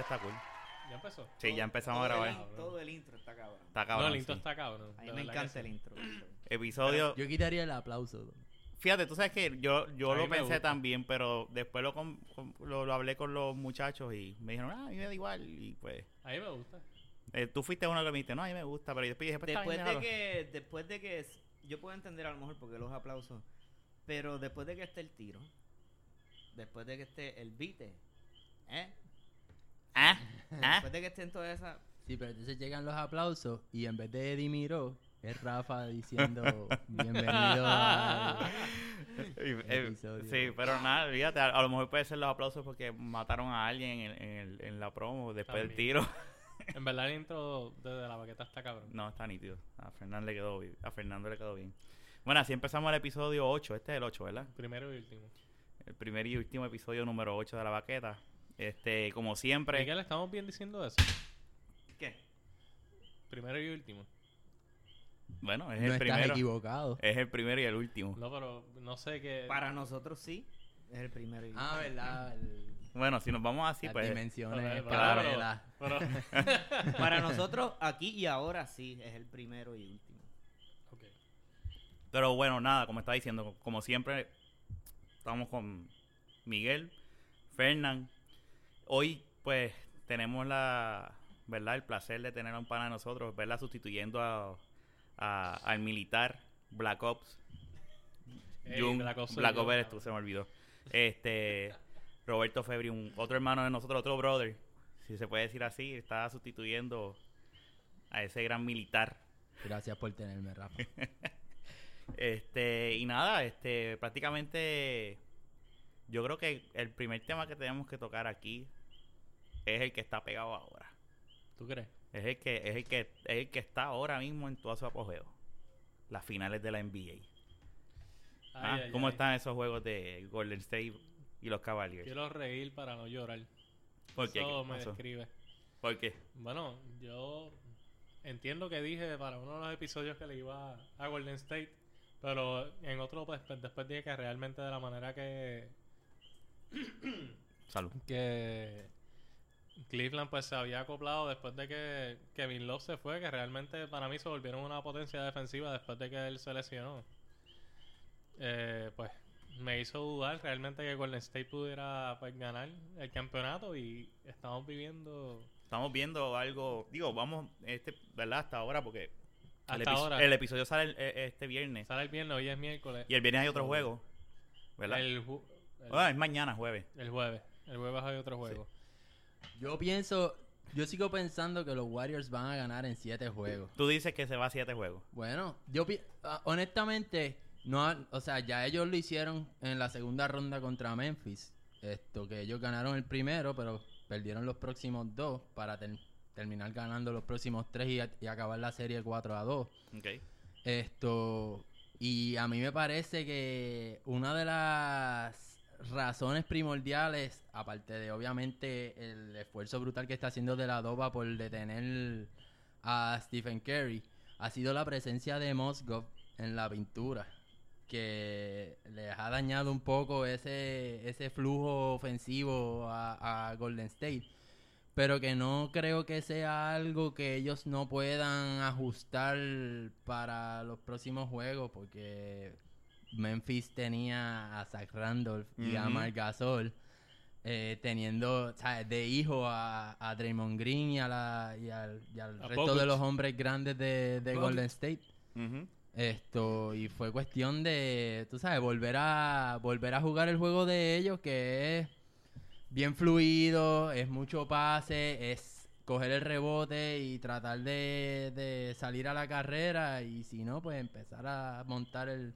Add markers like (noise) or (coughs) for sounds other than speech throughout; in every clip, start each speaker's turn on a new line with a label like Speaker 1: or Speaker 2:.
Speaker 1: está cool.
Speaker 2: ¿Ya empezó?
Speaker 1: Sí, ya empezamos a
Speaker 3: Todo
Speaker 1: grabar.
Speaker 3: el- Todo el intro está cabrón.
Speaker 1: Está
Speaker 2: no,
Speaker 1: cabrón.
Speaker 2: el intro
Speaker 1: sí.
Speaker 2: está cabrón.
Speaker 3: A mí me encanta el intro.
Speaker 1: Episodio.
Speaker 4: Yo quitaría el aplauso.
Speaker 1: Fíjate, tú sabes que yo, yo lo pensé
Speaker 2: gusta.
Speaker 1: también, pero después lo, lo, lo hablé con los muchachos y me dijeron, ah, a mí me da igual. Y pues,
Speaker 2: A mí me gusta.
Speaker 1: eh, tú fuiste uno que me dijiste, no, a mí me gusta, pero después dije, pues,
Speaker 3: Después de
Speaker 1: déjalo".
Speaker 3: que, después de que, yo puedo entender a lo mejor porque los aplausos, pero después de que esté el tiro, después de que esté el beat, ¿eh?
Speaker 1: Ah, (laughs) ah.
Speaker 3: Después de que estén todas esas,
Speaker 4: Sí, pero entonces llegan los aplausos y en vez de Eddie Miró, es Rafa diciendo bienvenido a... (laughs)
Speaker 1: Eh,
Speaker 4: episodio.
Speaker 1: sí, pero nada, fíjate, a, a lo mejor puede ser los aplausos porque mataron a alguien en, en el- en la promo después del tiro. (laughs)
Speaker 2: En verdad el intro desde la baqueta está cabrón.
Speaker 1: No, está nítido. A Fernando le quedó bien. A Fernando le quedó bien. Bueno, así empezamos el episodio 8. Este es el 8, ¿verdad?
Speaker 2: Primero y último.
Speaker 1: El primer y último episodio número 8 de la baqueta. Este, como siempre.
Speaker 2: Miguel, ¿estamos bien diciendo eso?
Speaker 3: ¿qué?
Speaker 2: Primero y último.
Speaker 1: Bueno, es
Speaker 4: No
Speaker 1: el
Speaker 4: estás
Speaker 1: primero.
Speaker 4: equivocado.
Speaker 1: Es el primero y el último.
Speaker 2: No, pero no sé qué...
Speaker 3: Para nosotros sí, es el primero. y-
Speaker 4: Ah, ¿verdad? El-
Speaker 1: Bueno, si nos vamos así,
Speaker 4: las
Speaker 1: pues.
Speaker 4: dimensiones
Speaker 1: claro.
Speaker 2: pero- (laughs)
Speaker 3: Para nosotros aquí y ahora sí, es el primero y último.
Speaker 2: Ok.
Speaker 1: Pero bueno, nada, como estaba diciendo, como siempre, estamos con Miguel, Fernán. Hoy, pues, tenemos la, ¿verdad? El placer de tener a un pana de nosotros, ¿verdad? Sustituyendo a, a- al militar Black Ops.
Speaker 2: Ey,
Speaker 1: Jun,
Speaker 2: Black Ops
Speaker 1: Black Ops eres tú, se me olvidó. Este, (laughs) Roberto Febri, un otro hermano de nosotros, otro brother, si se puede decir así, está sustituyendo a ese gran militar.
Speaker 4: Gracias por tenerme, Rafa. (laughs)
Speaker 1: Este, y nada, este, prácticamente yo creo que el primer tema que tenemos que tocar aquí es el que está pegado ahora.
Speaker 2: ¿Tú crees?
Speaker 1: Es el que, es el que, es el que está ahora mismo en todo su apogeo. Las finales de la NBA. Ah,
Speaker 2: Ay,
Speaker 1: ¿Cómo
Speaker 2: ay.
Speaker 1: están esos juegos de Golden State y los Cavaliers?
Speaker 2: Quiero reír para no llorar.
Speaker 1: ¿Por qué?
Speaker 2: Eso
Speaker 1: ¿Qué
Speaker 2: me describe.
Speaker 1: ¿Por qué?
Speaker 2: Bueno, yo entiendo que dije para uno de los episodios que le iba a Golden State, pero en otro pues, pues, después dije que realmente de la manera que,
Speaker 1: Salud.
Speaker 2: que Cleveland pues se había acoplado después de que Kevin Love se fue, que realmente para mí se volvieron una potencia defensiva después de que él se lesionó. Eh, pues me hizo dudar realmente que Golden State pudiera pues, ganar el campeonato y estamos viviendo
Speaker 1: Estamos viendo algo, digo, vamos, este, ¿verdad? Hasta ahora, porque el,
Speaker 2: hasta
Speaker 1: epi-
Speaker 2: ahora.
Speaker 1: el episodio sale el- e- este viernes.
Speaker 2: Sale el viernes, hoy es miércoles.
Speaker 1: Y el viernes hay otro juego, ¿verdad?
Speaker 2: El, el-
Speaker 1: Ah, es mañana, jueves.
Speaker 2: el jueves. El jueves hay otro juego.
Speaker 4: Yo pienso, yo sigo pensando que los Warriors van a ganar en siete juegos.
Speaker 1: Tú dices que se va a siete juegos.
Speaker 4: Bueno, yo pi- ah, honestamente, no, o sea, ya ellos lo hicieron en la segunda ronda contra Memphis. Esto que ellos ganaron el primero, pero perdieron los próximos dos para ter- terminar ganando los próximos tres y, acabar la serie 4 a 2.
Speaker 1: Ok.
Speaker 4: Esto, y a mí me parece que una de las razones primordiales, aparte de obviamente el esfuerzo brutal que está haciendo de la Doba por detener a Stephen Curry, ha sido la presencia de Mosgov en la pintura, que les ha dañado un poco ese, ese flujo ofensivo a Golden State. Pero que no creo que sea algo que ellos no puedan ajustar para los próximos juegos porque Memphis tenía a Zach Randolph y a. Marc Gasol eh, teniendo ¿sabes? de hijo a, a Draymond Green y, a la, y al, y al
Speaker 2: A
Speaker 4: resto
Speaker 2: Bogut.
Speaker 4: de los hombres grandes de. Golden State esto y fue cuestión de tú sabes volver a volver a jugar el juego de ellos que es bien fluido es mucho pase es coger el rebote y tratar de, de salir a la carrera y si no pues empezar a montar el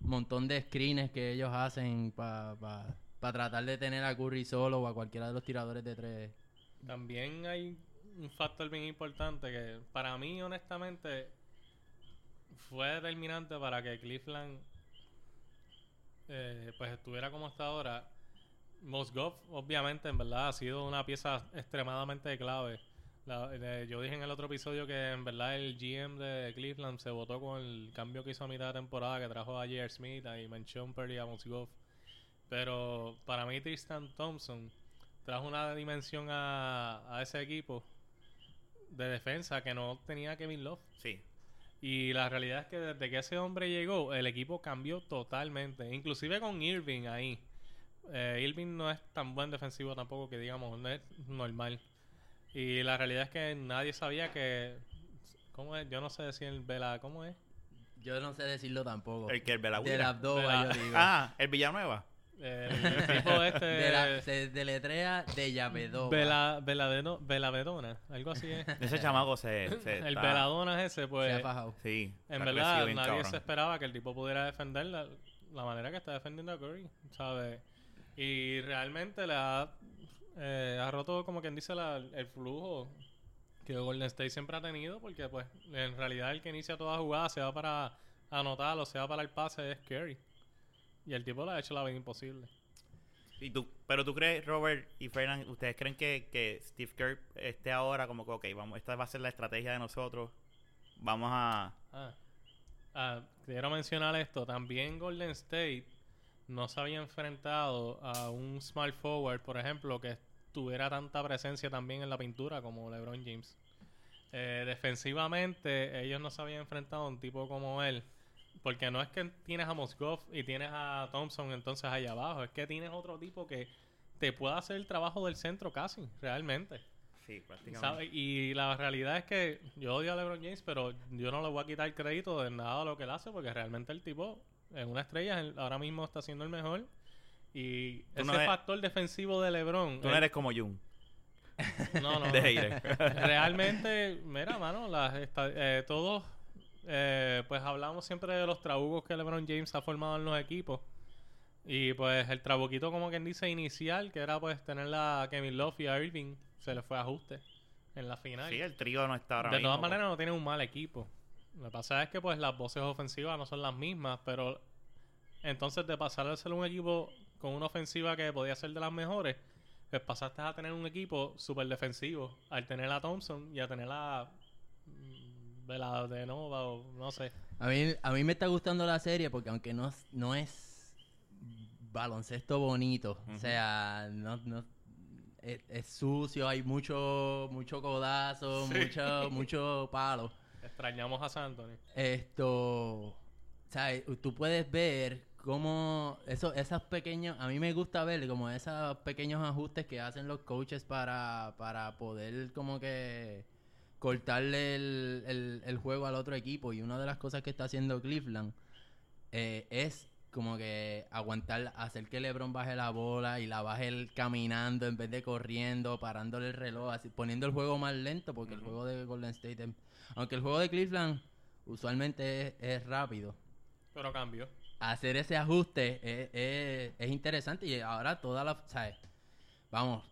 Speaker 4: montón de screens que ellos hacen para tratar de tener a Curry solo o a cualquiera de los tiradores de tres
Speaker 2: También hay un factor bien importante que para mí honestamente fue determinante para que Cleveland eh, pues estuviera como está ahora. Mosgov obviamente en verdad ha sido una pieza extremadamente clave. La- eh, yo dije en el otro episodio que en verdad el GM de Cleveland se votó con el cambio que hizo a mitad de temporada que trajo a J.R. Smith, a Iman Shumpert y a Mosgov. Pero para mí Tristan Thompson trajo una dimensión a, a ese equipo de defensa que no tenía Kevin Love.
Speaker 1: Sí.
Speaker 2: Y la realidad es que desde que ese hombre llegó, el equipo cambió totalmente. Inclusive con Irving ahí. Eh, Irving no es tan buen defensivo tampoco que digamos, no es normal. Y la realidad es que nadie sabía que... ¿Cómo es? Yo no sé decir el Vela... ¿Cómo es?
Speaker 4: Yo no sé decirlo tampoco.
Speaker 1: El que el
Speaker 4: de la
Speaker 1: Belagüira.
Speaker 4: Abdoba, yo digo.
Speaker 1: Ah, el Villanueva.
Speaker 2: El tipo (laughs) este...
Speaker 4: De la- se deletrea de Yavedova.
Speaker 2: Vela, Veladeno- Velavedona, algo así es.
Speaker 1: Ese chamaco se. se
Speaker 2: el
Speaker 1: está-
Speaker 2: Veladona ese,
Speaker 4: Se ha
Speaker 2: pues...
Speaker 4: fajado.
Speaker 1: Sí.
Speaker 2: En verdad, nadie
Speaker 1: cabrón.
Speaker 2: se esperaba que el tipo pudiera defender la, la manera que está defendiendo a Curry, ¿sabes? Y realmente le ha, eh, ha roto, como quien dice, la- el flujo que Golden State siempre ha tenido, porque pues en realidad el que inicia toda jugada, sea para anotar o sea para el pase, es Curry. Y el tipo le ha hecho la vida imposible.
Speaker 1: ¿Y tú, pero tú crees, Robert y Fernand, ¿ustedes creen que, que Steve Kerr esté ahora como que, ok, vamos, esta va a ser la estrategia de nosotros? Vamos a...
Speaker 2: Ah. Ah, quiero mencionar esto. También Golden State no se había enfrentado a un small forward, por ejemplo, que tuviera tanta presencia también en la pintura como LeBron James. Eh, defensivamente, ellos no se habían enfrentado a un tipo como él. Porque no es que tienes a Moscow y tienes a Thompson entonces ahí abajo. Es que tienes otro tipo que te puede hacer el trabajo del centro casi, realmente.
Speaker 1: Sí, prácticamente.
Speaker 2: ¿Sabe? Y la realidad es que yo odio a LeBron James, pero yo no le voy a quitar crédito de nada de lo que él hace, porque realmente el tipo es una estrella, él ahora mismo está siendo el mejor. Y
Speaker 1: Tú
Speaker 2: ese
Speaker 1: no eres-
Speaker 2: factor defensivo de LeBron.
Speaker 1: Tú no eres como Jun. (laughs)
Speaker 2: no, no.
Speaker 1: de. (laughs)
Speaker 2: Realmente, mira, mano, las esta- eh, todos, eh, pues hablamos siempre de los trabucos que LeBron James ha formado en los equipos. Y pues el trabuquito, como quien dice, inicial, que era pues tener a Kevin Love y a Irving, se le fue a ajuste en la final.
Speaker 1: Sí, el trío no está ahora
Speaker 2: de
Speaker 1: mismo.
Speaker 2: todas maneras, no tiene un mal equipo. Lo que pasa es que pues las voces ofensivas no son las mismas, pero entonces de pasar a ser un equipo con una ofensiva que podía ser de las mejores, pues pasaste a tener un equipo súper defensivo al tener a Thompson y a tener a mm, Vela de Nova o no sé.
Speaker 4: A mí, a mí me está gustando la serie porque aunque no, es- no es baloncesto bonito, o sea, no, no es, es sucio, hay mucho mucho codazo,
Speaker 2: Sí.
Speaker 4: mucho (laughs) mucho palo.
Speaker 2: Extrañamos a San Antonio.
Speaker 4: Esto, ¿sabes? Tú puedes ver cómo eso, esas pequeños, a mí me gusta ver como esos pequeños ajustes que hacen los coaches para, para poder como que cortarle el, el- el juego al otro equipo. Y una de las cosas que está haciendo Cleveland eh, es como que aguantar, hacer que LeBron baje la bola y la baje caminando en vez de corriendo, parándole el reloj, así, poniendo el juego más lento porque el juego de Golden State, es- aunque el juego de Cleveland usualmente es, es rápido,
Speaker 2: Pero cambió.
Speaker 4: hacer ese ajuste es, es- es interesante y ahora toda la, ¿sabes? Vamos,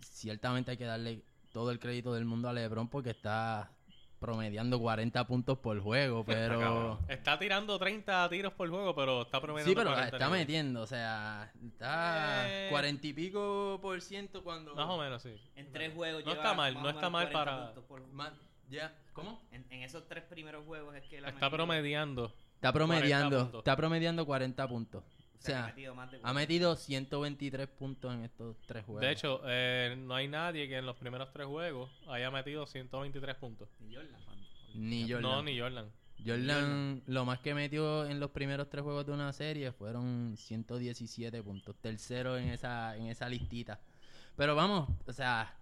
Speaker 4: ciertamente hay que darle todo el crédito del mundo a LeBron porque está promediando 40 puntos por juego, pero.
Speaker 2: Está tirando 30 tiros por juego, pero está promediando
Speaker 4: Sí, pero
Speaker 2: 40
Speaker 4: está metiendo, o sea, está
Speaker 2: Eh.
Speaker 4: 40 y pico por ciento cuando...
Speaker 2: Más o menos, sí.
Speaker 3: En tres juegos
Speaker 2: No
Speaker 3: lleva
Speaker 2: está mal, no está mal
Speaker 3: 40
Speaker 2: para-
Speaker 3: por-
Speaker 4: ya, ¿Cómo?
Speaker 3: En, en esos tres primeros juegos es que él ha
Speaker 2: Está promediando.
Speaker 4: Está
Speaker 2: 40
Speaker 4: promediando, está promediando 40 puntos. O
Speaker 3: sea, ha metido más de
Speaker 4: ha metido 123 puntos en estos tres juegos.
Speaker 2: De hecho, eh, no hay nadie que en los primeros tres juegos haya metido 123 puntos.
Speaker 3: Ni Jordan,
Speaker 4: ni Jordan.
Speaker 2: No, ni Jordan.
Speaker 4: Jordan, lo más que metió en los primeros tres juegos de una serie fueron 117 puntos. Tercero en esa, en esa listita. Pero vamos, o sea,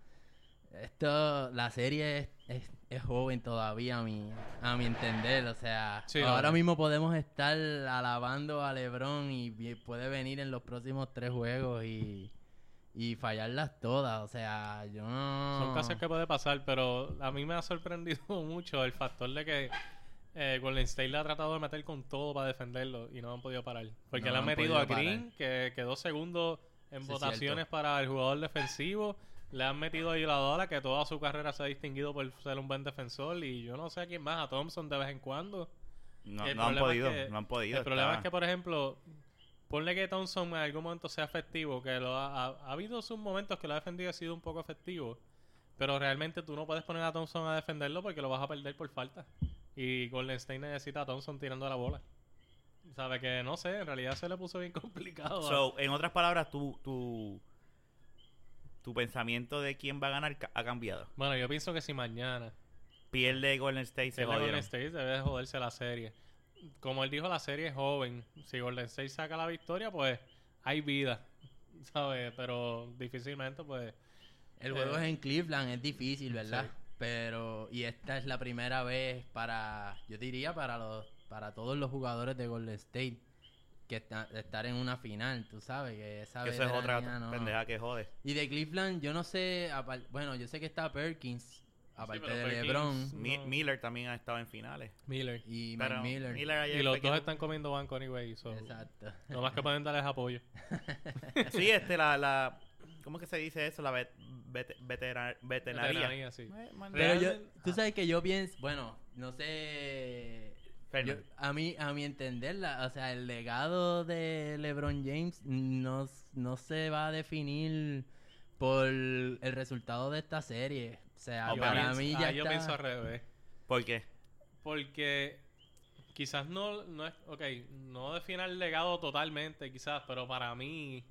Speaker 4: esto, la serie es, es- es joven todavía a mi, a mi entender. O sea,
Speaker 2: Sí,
Speaker 4: ahora
Speaker 2: no.
Speaker 4: mismo podemos estar alabando a LeBron y puede venir en los próximos tres juegos y, y fallarlas todas. O sea, yo no...
Speaker 2: Son cosas que puede pasar, pero a mí me ha sorprendido (laughs) mucho el factor de que eh, Golden State le ha tratado de meter con todo para defenderlo y no han podido parar. Porque
Speaker 4: No
Speaker 2: le han
Speaker 4: han
Speaker 2: metido a Green, que quedó segundo en votaciones para el jugador defensivo. Le han metido a Iguodala, que toda su carrera se ha distinguido por ser un buen defensor. Y yo no sé a quién más, a Thompson de vez en cuando.
Speaker 1: No, han
Speaker 2: es
Speaker 1: podido,
Speaker 2: que-
Speaker 1: no han podido.
Speaker 2: El problema es que, por ejemplo, ponle que Thompson en algún momento sea efectivo, que lo ha, ha- ha habido sus momentos que lo ha defendido y ha sido un poco efectivo, pero realmente tú no puedes poner a Thompson a defenderlo porque lo vas a perder por falta. Y Golden State necesita a Thompson tirando la bola. Sabe que no sé, en realidad se le puso bien (laughs) complicado.
Speaker 1: So, en otras palabras, tú, tú, tu pensamiento de quién va a ganar ca- ha cambiado.
Speaker 2: Bueno, yo pienso que si mañana
Speaker 1: Pierde Golden State, se
Speaker 2: el Golden
Speaker 1: jodieron.
Speaker 2: State debe de joderse la serie. Como él dijo, la serie es joven. Si Golden State saca la victoria, pues hay vida, (laughs) ¿sabes? Pero difícilmente, pues...
Speaker 4: El juego
Speaker 2: Eh,
Speaker 4: es en Cleveland, es difícil, ¿verdad?
Speaker 2: sí.
Speaker 4: Pero, y esta es la primera vez para, yo diría, para los para todos los jugadores de Golden State que está- estar en una final, tú sabes, que esa
Speaker 1: Que eso es otra
Speaker 4: no-
Speaker 1: pendeja que jode.
Speaker 4: Y de Cleveland, yo no sé, bueno, yo sé que está Perkins, aparte de
Speaker 2: Perkins-
Speaker 4: LeBron
Speaker 1: Mi-. Miller también ha estado en finales.
Speaker 2: Miller.
Speaker 4: y
Speaker 1: Pero
Speaker 4: Mike Miller.
Speaker 1: ayer
Speaker 2: Y los dos están comiendo banco anyway, so...
Speaker 4: Exacto.
Speaker 2: Lo más que pueden dar es apoyo. (laughs)
Speaker 1: Sí, este, la, la... ¿Cómo es que se dice eso? La vet, vet- vetera- veterinaria.
Speaker 2: Veteranía, sí.
Speaker 4: Pero yo, tú sabes que yo pienso, bueno, no sé. Yo- a mí, a mi entender, la- o sea, el legado de LeBron James no, no se va a definir por el resultado de esta serie. O sea,
Speaker 1: Yo
Speaker 4: para
Speaker 2: pienso-
Speaker 4: mí
Speaker 2: ah,
Speaker 4: ya
Speaker 2: yo pienso al revés.
Speaker 1: ¿Por qué?
Speaker 2: Porque quizás no, no es, ok, no define el legado totalmente, quizás, pero para mí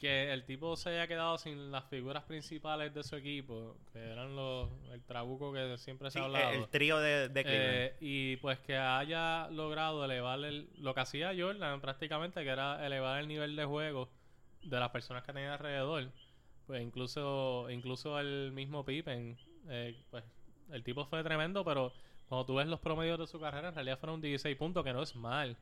Speaker 2: que el tipo se haya quedado sin las figuras principales de su equipo, que eran los, el trabuco que siempre se
Speaker 1: Sí,
Speaker 2: ha hablado.
Speaker 1: el trío de, de.
Speaker 2: Eh, y pues que haya logrado elevar el, lo que hacía Jordan prácticamente, que era elevar el nivel de juego de las personas que tenía alrededor. Pues incluso, incluso el mismo Pippen, eh, pues el tipo fue tremendo, pero cuando tú ves los promedios de su carrera, en realidad fueron 16 puntos, que no es mal.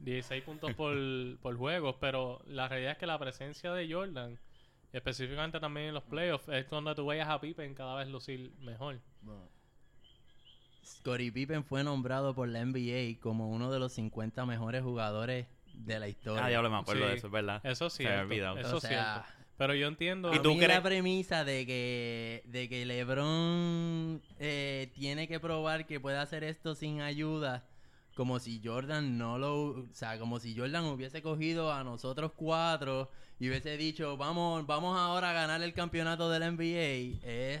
Speaker 2: 16 puntos por, (laughs) por juego, pero la realidad es que la presencia de Jordan, específicamente también en los playoffs, es donde tú veías a Pippen cada vez lucir mejor.
Speaker 4: Bueno, Scottie Pippen fue nombrado por la NBA como uno de los 50 mejores jugadores de la historia.
Speaker 1: ah, diablo, me acuerdo
Speaker 2: sí.
Speaker 1: de eso, es verdad.
Speaker 2: Eso sí,
Speaker 1: Se me había olvidado.
Speaker 2: eso
Speaker 4: O
Speaker 2: es
Speaker 4: sea,
Speaker 2: cierto. Pero yo entiendo.
Speaker 1: ¿Y
Speaker 4: a
Speaker 1: tú
Speaker 4: mí
Speaker 1: crees-
Speaker 4: la premisa de que, de que LeBron eh, tiene que probar que puede hacer esto sin ayuda, como si Jordan no lo, o sea, como si Jordan hubiese cogido a nosotros cuatro y hubiese dicho, vamos, vamos ahora a ganar el campeonato del NBA, es,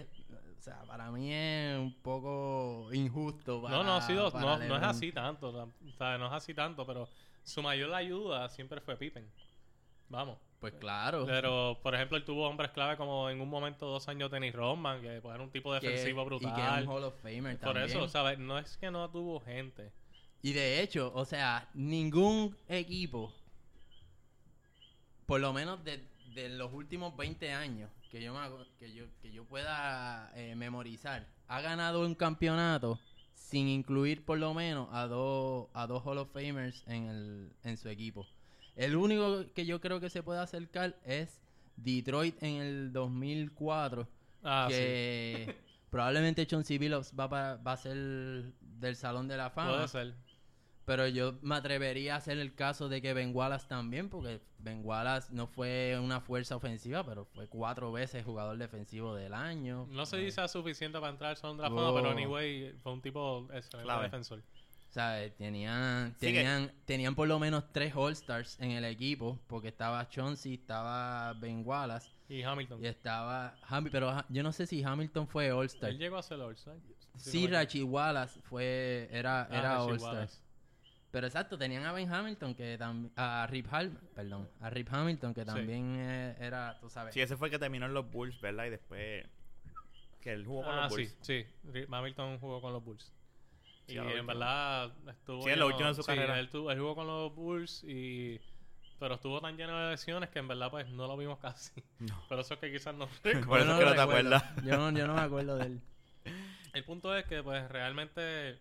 Speaker 4: o sea, para mí es un poco injusto.
Speaker 2: no, no ha sido, no, no es así tanto, o sea, no es así tanto, pero su mayor ayuda siempre fue Pippen. Vamos.
Speaker 4: Pues claro.
Speaker 2: Pero, por ejemplo, él tuvo hombres clave como en un momento dos años Dennis Rodman, que pues, era un tipo
Speaker 4: que-
Speaker 2: defensivo
Speaker 4: Y que
Speaker 2: brutal.
Speaker 4: un Hall of Famer
Speaker 2: Por
Speaker 4: también.
Speaker 2: eso, ¿sabes? No es que no tuvo gente.
Speaker 4: Y de hecho, o sea, ningún equipo, por lo menos de, de los últimos 20 años que yo, me acu- que yo, que yo pueda eh, memorizar, ha ganado un campeonato sin incluir por lo menos a dos, a dos Hall of Famers en, el, en su equipo. El único que yo creo que se puede acercar es Detroit en el 2004
Speaker 2: Ah, sí.
Speaker 4: que probablemente Chauncey Billups va, pa- va a ser del Salón de la Fama.
Speaker 2: Puede ser.
Speaker 4: Pero yo me atrevería a hacer el caso de que Ben Wallace también, porque Ben Wallace no fue una fuerza ofensiva, pero fue cuatro veces jugador defensivo del año.
Speaker 2: No se
Speaker 4: Eh,
Speaker 2: dice suficiente para entrar la Fama, pero
Speaker 4: Oh.
Speaker 2: anyway, fue un tipo excelente defensor.
Speaker 4: ¿sabes? Tenían,
Speaker 1: Sí que-
Speaker 4: tenían, tenían por lo menos tres All-Stars en el equipo, porque estaba Chauncey, estaba Ben Wallace
Speaker 2: Y Hamilton.
Speaker 4: y estaba Hamilton, pero ha- yo no sé si Hamilton fue All-Star.
Speaker 2: Él llegó a ser All-Star.
Speaker 4: Sí, Rachi Wallace fue, era,
Speaker 2: Ah,
Speaker 4: era All-Star. Pero exacto, tenían a Ben Hamilton, que también, a Rip Hal, perdón, a Rip Hamilton, que
Speaker 2: Sí.
Speaker 4: también eh, era, tú sabes.
Speaker 1: Sí, ese fue el que terminó en los Bulls, ¿verdad? Y después... Que él jugó con
Speaker 2: Ah,
Speaker 1: los
Speaker 2: sí,
Speaker 1: Bulls.
Speaker 2: sí. Ri- Hamilton jugó con los Bulls.
Speaker 1: Sí,
Speaker 2: y en verdad estuvo.
Speaker 1: Sí, en lo último de su
Speaker 2: sí,
Speaker 1: carrera.
Speaker 2: Él, tuvo- él jugó con los Bulls y. Pero estuvo tan lleno de lesiones que en verdad pues no lo vimos (laughs) casi.
Speaker 1: No.
Speaker 2: Pero eso es que quizás no. (laughs)
Speaker 1: Por eso es que no te acuerdas.
Speaker 4: Yo no, yo no me acuerdo de él. (laughs)
Speaker 2: El punto es que pues realmente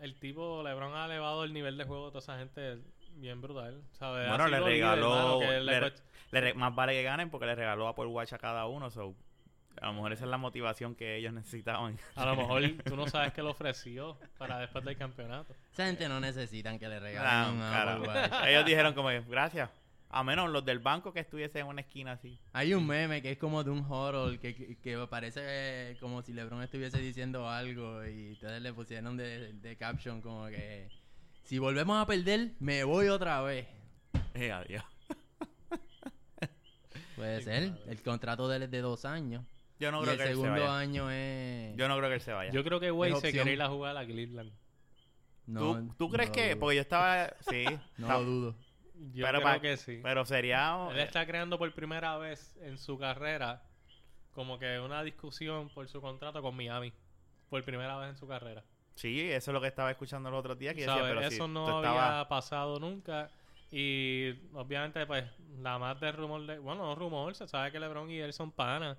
Speaker 2: el tipo LeBron ha elevado el nivel de juego de toda esa gente bien brutal. ¿sabes?
Speaker 1: Bueno, le
Speaker 2: líder,
Speaker 1: regaló-
Speaker 2: hermano, que
Speaker 1: le-
Speaker 2: le-
Speaker 1: Le re- más vale que ganen porque le regaló Apple Watch a cada uno. So, a lo mejor esa es la motivación que ellos necesitaban.
Speaker 2: A lo mejor (laughs) tú no sabes qué le ofreció para después del campeonato.
Speaker 4: Esa gente no necesitan que le regalen un. Apple Watch.
Speaker 1: ellos dijeron como que, gracias. A menos los del banco que estuviesen en una esquina así.
Speaker 4: Hay un meme que es como de un horror que, que, que parece eh, como si LeBron estuviese diciendo algo y ustedes le pusieron de, de caption como que si volvemos a perder, me voy otra vez.
Speaker 1: Eh, adiós. (laughs)
Speaker 4: Puede
Speaker 2: Sí,
Speaker 4: ser. El contrato de él es de dos años.
Speaker 1: Yo no
Speaker 4: y
Speaker 1: creo
Speaker 4: el
Speaker 1: que él se
Speaker 4: segundo
Speaker 1: vaya.
Speaker 4: año es...
Speaker 1: Yo no creo que él se vaya.
Speaker 2: Yo creo que Wade se quiere ir a jugar a Cleveland.
Speaker 4: No,
Speaker 1: ¿Tú, tú crees
Speaker 4: no
Speaker 1: que.?
Speaker 4: dudo.
Speaker 1: Porque yo estaba. Sí. (laughs)
Speaker 4: No
Speaker 1: estaba-
Speaker 4: lo dudo.
Speaker 2: Yo
Speaker 1: Pero
Speaker 2: creo
Speaker 1: pa-
Speaker 2: que sí.
Speaker 1: Pero sería...
Speaker 2: Él está creando por primera vez en su carrera como que una discusión por su contrato con Miami. Por primera vez en su carrera.
Speaker 1: Sí, eso es lo que estaba escuchando los otros días. Que decía, pero si
Speaker 2: Eso no había pasado nunca. Y obviamente, pues, la más de rumor de. Bueno, no rumor, se sabe que LeBron y él son panas.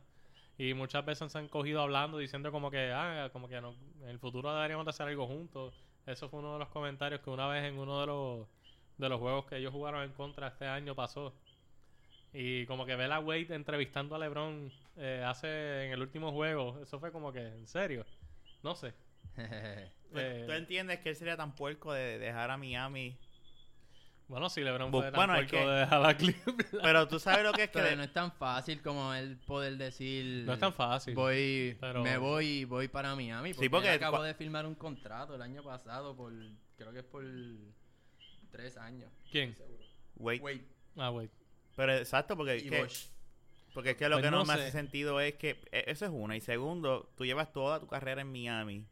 Speaker 2: Y muchas veces se han cogido hablando, diciendo como que, ah, como que no, en el futuro deberíamos de hacer algo juntos. Eso fue uno de los comentarios que una vez en uno de los, de los juegos que ellos jugaron en contra este año pasó. Y como que ver a Wade entrevistando a LeBron eh, hace en el último juego, eso fue como que, en serio, no sé. (laughs)
Speaker 1: ¿Tú,
Speaker 2: Eh,
Speaker 1: tú entiendes que él sería tan puerco de dejar a Miami?
Speaker 2: Bueno, si LeBron
Speaker 1: Bu-
Speaker 2: fue tan
Speaker 1: bueno, es
Speaker 2: puerco
Speaker 1: que-
Speaker 2: de dejar a Cleveland. (laughs)
Speaker 1: Pero tú sabes lo que es (laughs) que...
Speaker 4: Pero no es tan fácil como él poder decir...
Speaker 2: No es tan fácil.
Speaker 4: Voy,
Speaker 2: pero-
Speaker 4: me voy y voy para Miami. Porque,
Speaker 1: Sí, porque
Speaker 4: él acabó de firmar un contrato el año pasado por, creo que es por tres años.
Speaker 2: ¿Quién?
Speaker 1: Wait,
Speaker 4: Wade
Speaker 2: Ah, wait.
Speaker 1: pero exacto, porque, es
Speaker 4: y
Speaker 1: que,
Speaker 4: Bosch.
Speaker 1: porque es que lo
Speaker 2: Pues
Speaker 1: que no,
Speaker 2: no
Speaker 1: me
Speaker 2: sé.
Speaker 1: hace sentido es que... e- Eso es una. Y segundo, tú llevas toda tu carrera en Miami.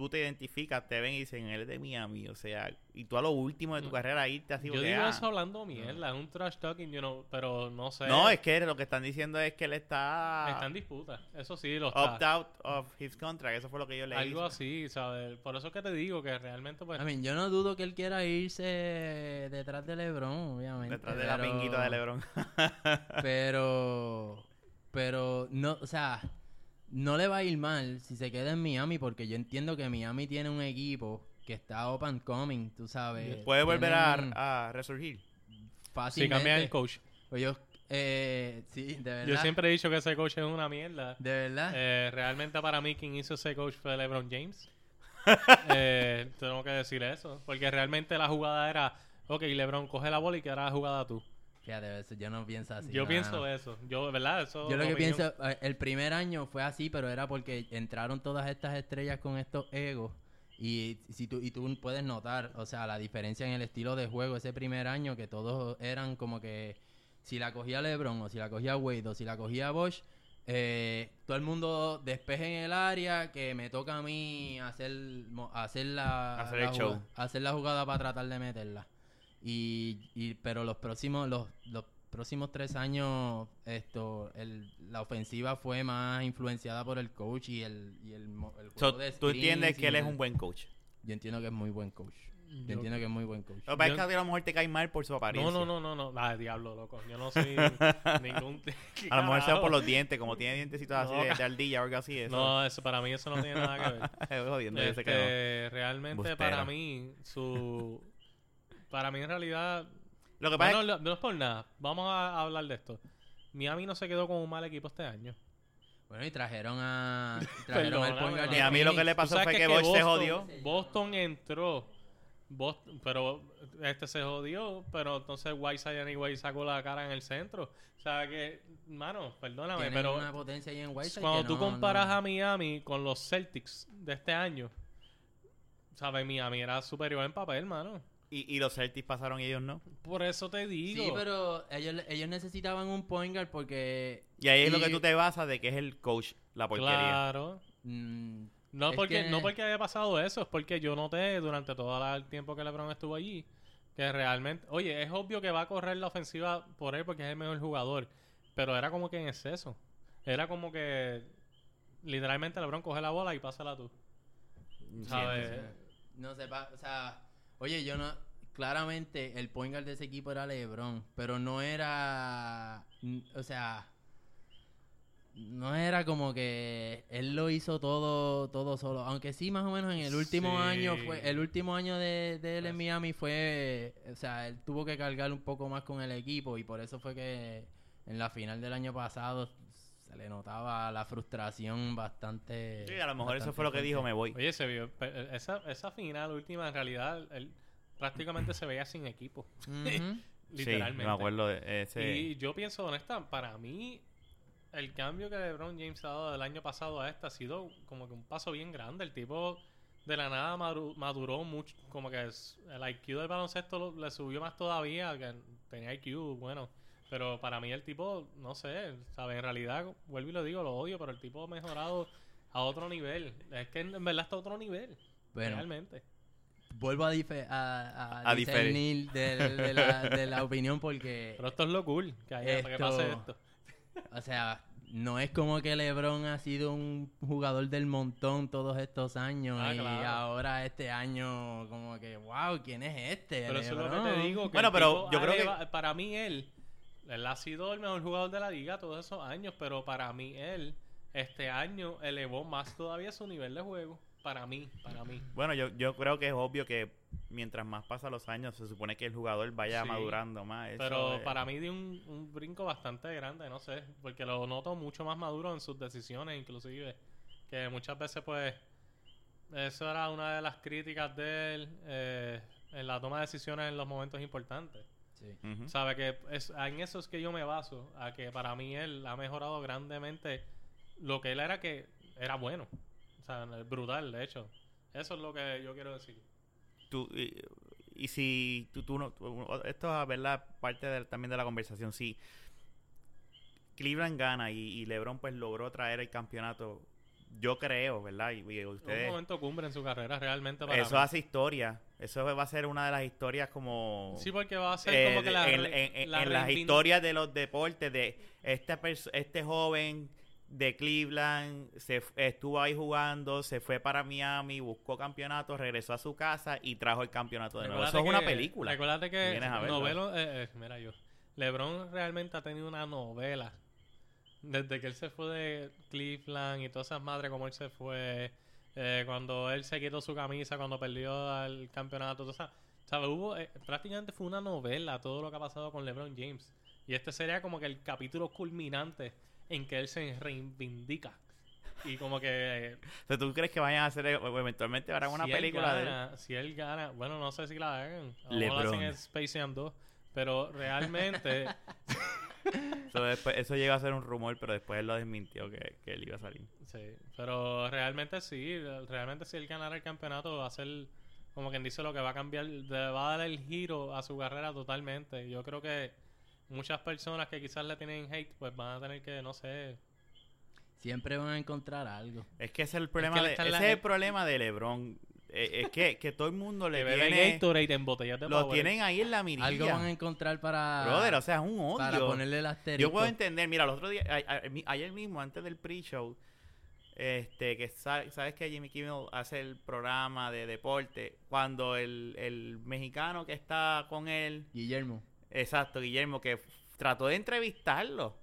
Speaker 1: Tú te identificas, te ven y dicen, él es de Miami. O sea, y tú a lo último de tu
Speaker 2: No.
Speaker 1: carrera irte así...
Speaker 2: Yo
Speaker 1: porque,
Speaker 2: digo
Speaker 1: ah,
Speaker 2: eso hablando mierda, es un trash talking, you know, pero no sé.
Speaker 1: No, es que lo que están diciendo es que él está...
Speaker 2: Está en disputa. Eso sí, lo está.
Speaker 1: opt out of his contract. Eso fue lo que yo leí.
Speaker 2: Algo así, ¿sabes? Por eso que te digo que realmente, pues.
Speaker 4: I mean, yo no dudo que él quiera irse detrás de LeBron, obviamente.
Speaker 1: Detrás de la pinguita de LeBron.
Speaker 4: Pero, pero no, o sea, no le va a ir mal si se queda en Miami porque yo entiendo que Miami tiene un equipo que está up and coming, tú sabes.
Speaker 1: Puede volver a, resurgir.
Speaker 2: si
Speaker 4: fácilmente.
Speaker 2: cambia el coach.
Speaker 4: Ellos, eh, sí, de verdad.
Speaker 2: Yo siempre he dicho que ese coach es una mierda.
Speaker 4: De verdad.
Speaker 2: Eh, realmente para mí quien hizo ese coach fue LeBron James. (laughs) eh, tengo que decir eso. Porque realmente la jugada era, ok, LeBron, coge la bola y que hará la jugada tú.
Speaker 4: Fíjate, eso, yo no pienso así.
Speaker 2: Yo pienso eso. Yo, ¿verdad? Eso
Speaker 4: Yo lo que
Speaker 2: opinión.
Speaker 4: pienso, eh, el primer año fue así, pero era porque entraron todas estas estrellas con estos egos. Y si tú, y tú puedes notar, o sea, la diferencia en el estilo de juego ese primer año, que todos eran como que si la cogía LeBron, o si la cogía Wade, o si la cogía Bosch, eh, todo el mundo despeje en el área, que me toca a mí hacer, hacer la,
Speaker 1: Hacer
Speaker 4: la
Speaker 1: el show.
Speaker 4: hacer la jugada para tratar de meterla. Y, y pero los próximos los, los próximos tres años esto el, la ofensiva fue más influenciada por el coach y el, y el, mo- el
Speaker 1: So,
Speaker 4: juego de
Speaker 1: tú entiendes que él es un buen coach.
Speaker 4: yo entiendo que es muy buen coach yo,
Speaker 2: Yo-
Speaker 4: entiendo que es muy buen coach
Speaker 1: Lo que pasa es que a lo mejor te cae mal por su apariencia.
Speaker 2: No, no, no, no, no. Ah, diablo, loco. Yo no soy (laughs) ningún.
Speaker 1: A lo mejor sea por los (laughs) dientes, como tiene dientecitos así
Speaker 2: No,
Speaker 1: de, de ardilla o algo así. Eso.
Speaker 2: No, eso para mí eso no tiene nada que ver. (laughs) Este, realmente
Speaker 1: Bustero.
Speaker 2: para mí, su. Para mí en realidad.
Speaker 1: Lo que pasa
Speaker 2: Bueno,
Speaker 1: es
Speaker 2: no es por nada. Vamos a hablar de esto. Miami no se quedó con un mal equipo este año.
Speaker 4: bueno y trajeron a (laughs) trajeron al point guard
Speaker 1: a mí lo que le pasó fue que,
Speaker 2: que
Speaker 1: Bosch se
Speaker 2: Boston-
Speaker 1: jodió.
Speaker 2: Boston entró. Boston, pero este se jodió, pero entonces Whiteside anyway sacó la cara en el centro. O sea que, mano, perdóname,
Speaker 4: Tienen
Speaker 2: pero
Speaker 4: una potencia ahí en Whiteside
Speaker 2: cuando tú
Speaker 4: no-
Speaker 2: comparas
Speaker 4: no-
Speaker 2: a Miami con los Celtics de este año, ¿sabes? Miami era superior en papel, mano.
Speaker 1: Y, y los Celtics pasaron y ellos no.
Speaker 2: Por eso te digo.
Speaker 4: sí pero ellos, ellos necesitaban un point guard porque
Speaker 1: Y ahí es lo que tú te basas de que es el coach la porquería.
Speaker 2: Claro.
Speaker 4: mm,
Speaker 2: No porque,
Speaker 4: que-
Speaker 2: no porque haya pasado eso, es porque yo noté durante todo el tiempo que LeBron estuvo allí que realmente, oye, es obvio que va a correr la ofensiva por él porque es el mejor jugador, pero era como que en exceso. Era como que literalmente LeBron coge la bola y pásala tú.
Speaker 1: Sí,
Speaker 2: ¿Sabes?
Speaker 4: Eh, No sé, pa- o sea, oye, yo no, claramente el point guard de ese equipo era LeBron, pero no era, o sea, no era como que él lo hizo todo, todo solo, aunque sí más o menos en el último
Speaker 2: Sí.
Speaker 4: año fue, el último año de, de él en Miami fue, o sea, él tuvo que cargar un poco más con el equipo y por eso fue que en la final del año pasado se le notaba la frustración bastante.
Speaker 1: Sí, a lo mejor eso fue lo que dijo, me voy.
Speaker 2: Oye, se vio, pe- esa, esa final última en realidad, él prácticamente se veía sin equipo, literalmente. (laughs)
Speaker 1: Sí, me acuerdo de ese.
Speaker 2: Y yo pienso, honesta, para mí, el cambio que LeBron James ha dado del año pasado a este ha sido como que un paso bien grande. El tipo de la nada maduró mucho, como que el IQ del baloncesto lo- le subió más todavía, que tenía IQ, bueno. Pero para mí el tipo, no sé, ¿sabes? En realidad, vuelvo y lo digo, lo odio, pero el tipo ha mejorado a otro nivel. Es que en verdad está a otro nivel,
Speaker 4: Bueno,
Speaker 2: realmente.
Speaker 4: vuelvo a, dife- a, a
Speaker 1: A diferir.
Speaker 4: de, de la, de la opinión porque, (laughs)
Speaker 2: Pero esto es lo cool, que, haya, que pase
Speaker 4: Esto-
Speaker 2: esto. (laughs)
Speaker 4: o sea, no es como que LeBron ha sido un jugador del montón todos estos años
Speaker 2: Ah,
Speaker 4: y
Speaker 2: claro.
Speaker 4: ahora este año como que, wow, ¿quién es este?
Speaker 2: Pero eso es lo que
Speaker 4: LeBron?"
Speaker 2: te digo. Que
Speaker 1: Bueno, pero yo creo que-
Speaker 2: Para mí, él, él ha sido el mejor jugador de la liga todos esos años, pero para mí, él, este año, elevó más todavía su nivel de juego. Para mí, para mí.
Speaker 1: Bueno, yo, yo creo que es obvio que mientras más pasan los años, se supone que el jugador vaya
Speaker 2: Sí.
Speaker 1: madurando más. Eso
Speaker 2: Pero
Speaker 1: es-
Speaker 2: para mí dio un, un brinco bastante grande, no sé, porque lo noto mucho más maduro en sus decisiones, inclusive, que muchas veces pues eso era una de las críticas de él eh, en la toma de decisiones en los momentos importantes.
Speaker 4: Sí.
Speaker 1: Ujú.
Speaker 2: Sabe que es, en eso es que yo me baso, a que para mí él ha mejorado grandemente lo que él era que era bueno, o sea, brutal, de hecho. Eso es lo que yo quiero decir.
Speaker 1: Tú, y, y si tú, tú no... tú- esto es, ¿verdad? Parte también de la conversación. Si Cleveland gana y, y LeBron pues logró traer el campeonato, yo creo, ¿verdad? Y, y
Speaker 2: Un
Speaker 1: ustedes...
Speaker 2: momento cumbre en su carrera realmente para
Speaker 1: Eso
Speaker 2: mí.
Speaker 1: hace historia. Eso va a ser una de las historias como...
Speaker 2: Sí, porque va a ser
Speaker 1: eh,
Speaker 2: como que la,
Speaker 1: en,
Speaker 2: re-
Speaker 1: en- en-
Speaker 2: la
Speaker 1: en las historias de los deportes de este, pers- este joven de Cleveland se estuvo ahí jugando, se fue para Miami, buscó campeonato, regresó a su casa y trajo el campeonato de nuevo. Eso es una película.
Speaker 2: Recuérdate que
Speaker 1: Vienes a verlo.
Speaker 2: novelo, eh, eh, mira yo, LeBron realmente ha tenido una novela desde que él se fue de Cleveland y todas esas madres como él se fue, eh, cuando él se quitó su camisa, cuando perdió el campeonato, todo eso. ¿Sabes? Hubo, eh, prácticamente fue una novela todo lo que ha pasado con LeBron James. Y este sería como que el capítulo culminante en que él se reivindica. Y como que eh, (laughs)
Speaker 1: O ¿Tú crees que vayan a hacer eh, eventualmente harán una
Speaker 2: si
Speaker 1: película de él?
Speaker 2: gana, Si él gana, bueno, no sé si la hagan. Mejor la hacen en Space Jam 2. Pero realmente, (laughs) (laughs)
Speaker 1: Eso, después- eso llegó a ser un rumor, pero después él lo desmintió que, que él iba a salir.
Speaker 2: sí. Pero realmente sí. Realmente si él ganara el campeonato va a ser, como quien dice, lo que va a cambiar, va a dar el giro a su carrera totalmente. Yo creo que muchas personas que quizás le tienen hate, pues van a tener que, no sé,
Speaker 4: Siempre van a encontrar algo.
Speaker 1: Es que ese es el problema, de, ese
Speaker 2: la-
Speaker 1: es el problema de LeBron. Eh, es que, que todo el mundo le
Speaker 2: que
Speaker 1: tiene...
Speaker 2: Gatorade en botellas de
Speaker 1: Lo tienen ahí en la mirilla.
Speaker 4: Algo van a encontrar para,
Speaker 1: Brother, o sea, es un odio.
Speaker 4: para ponerle el asterisco.
Speaker 1: Yo puedo entender, mira, el otro día, a- a- mi- ayer mismo, antes del pre-show, este, que sa- sabes que Jimmy Kimmel hace el programa de deporte, cuando el, el mexicano que está con él,
Speaker 4: Guillermo.
Speaker 1: exacto, Guillermo, que trató de entrevistarlo.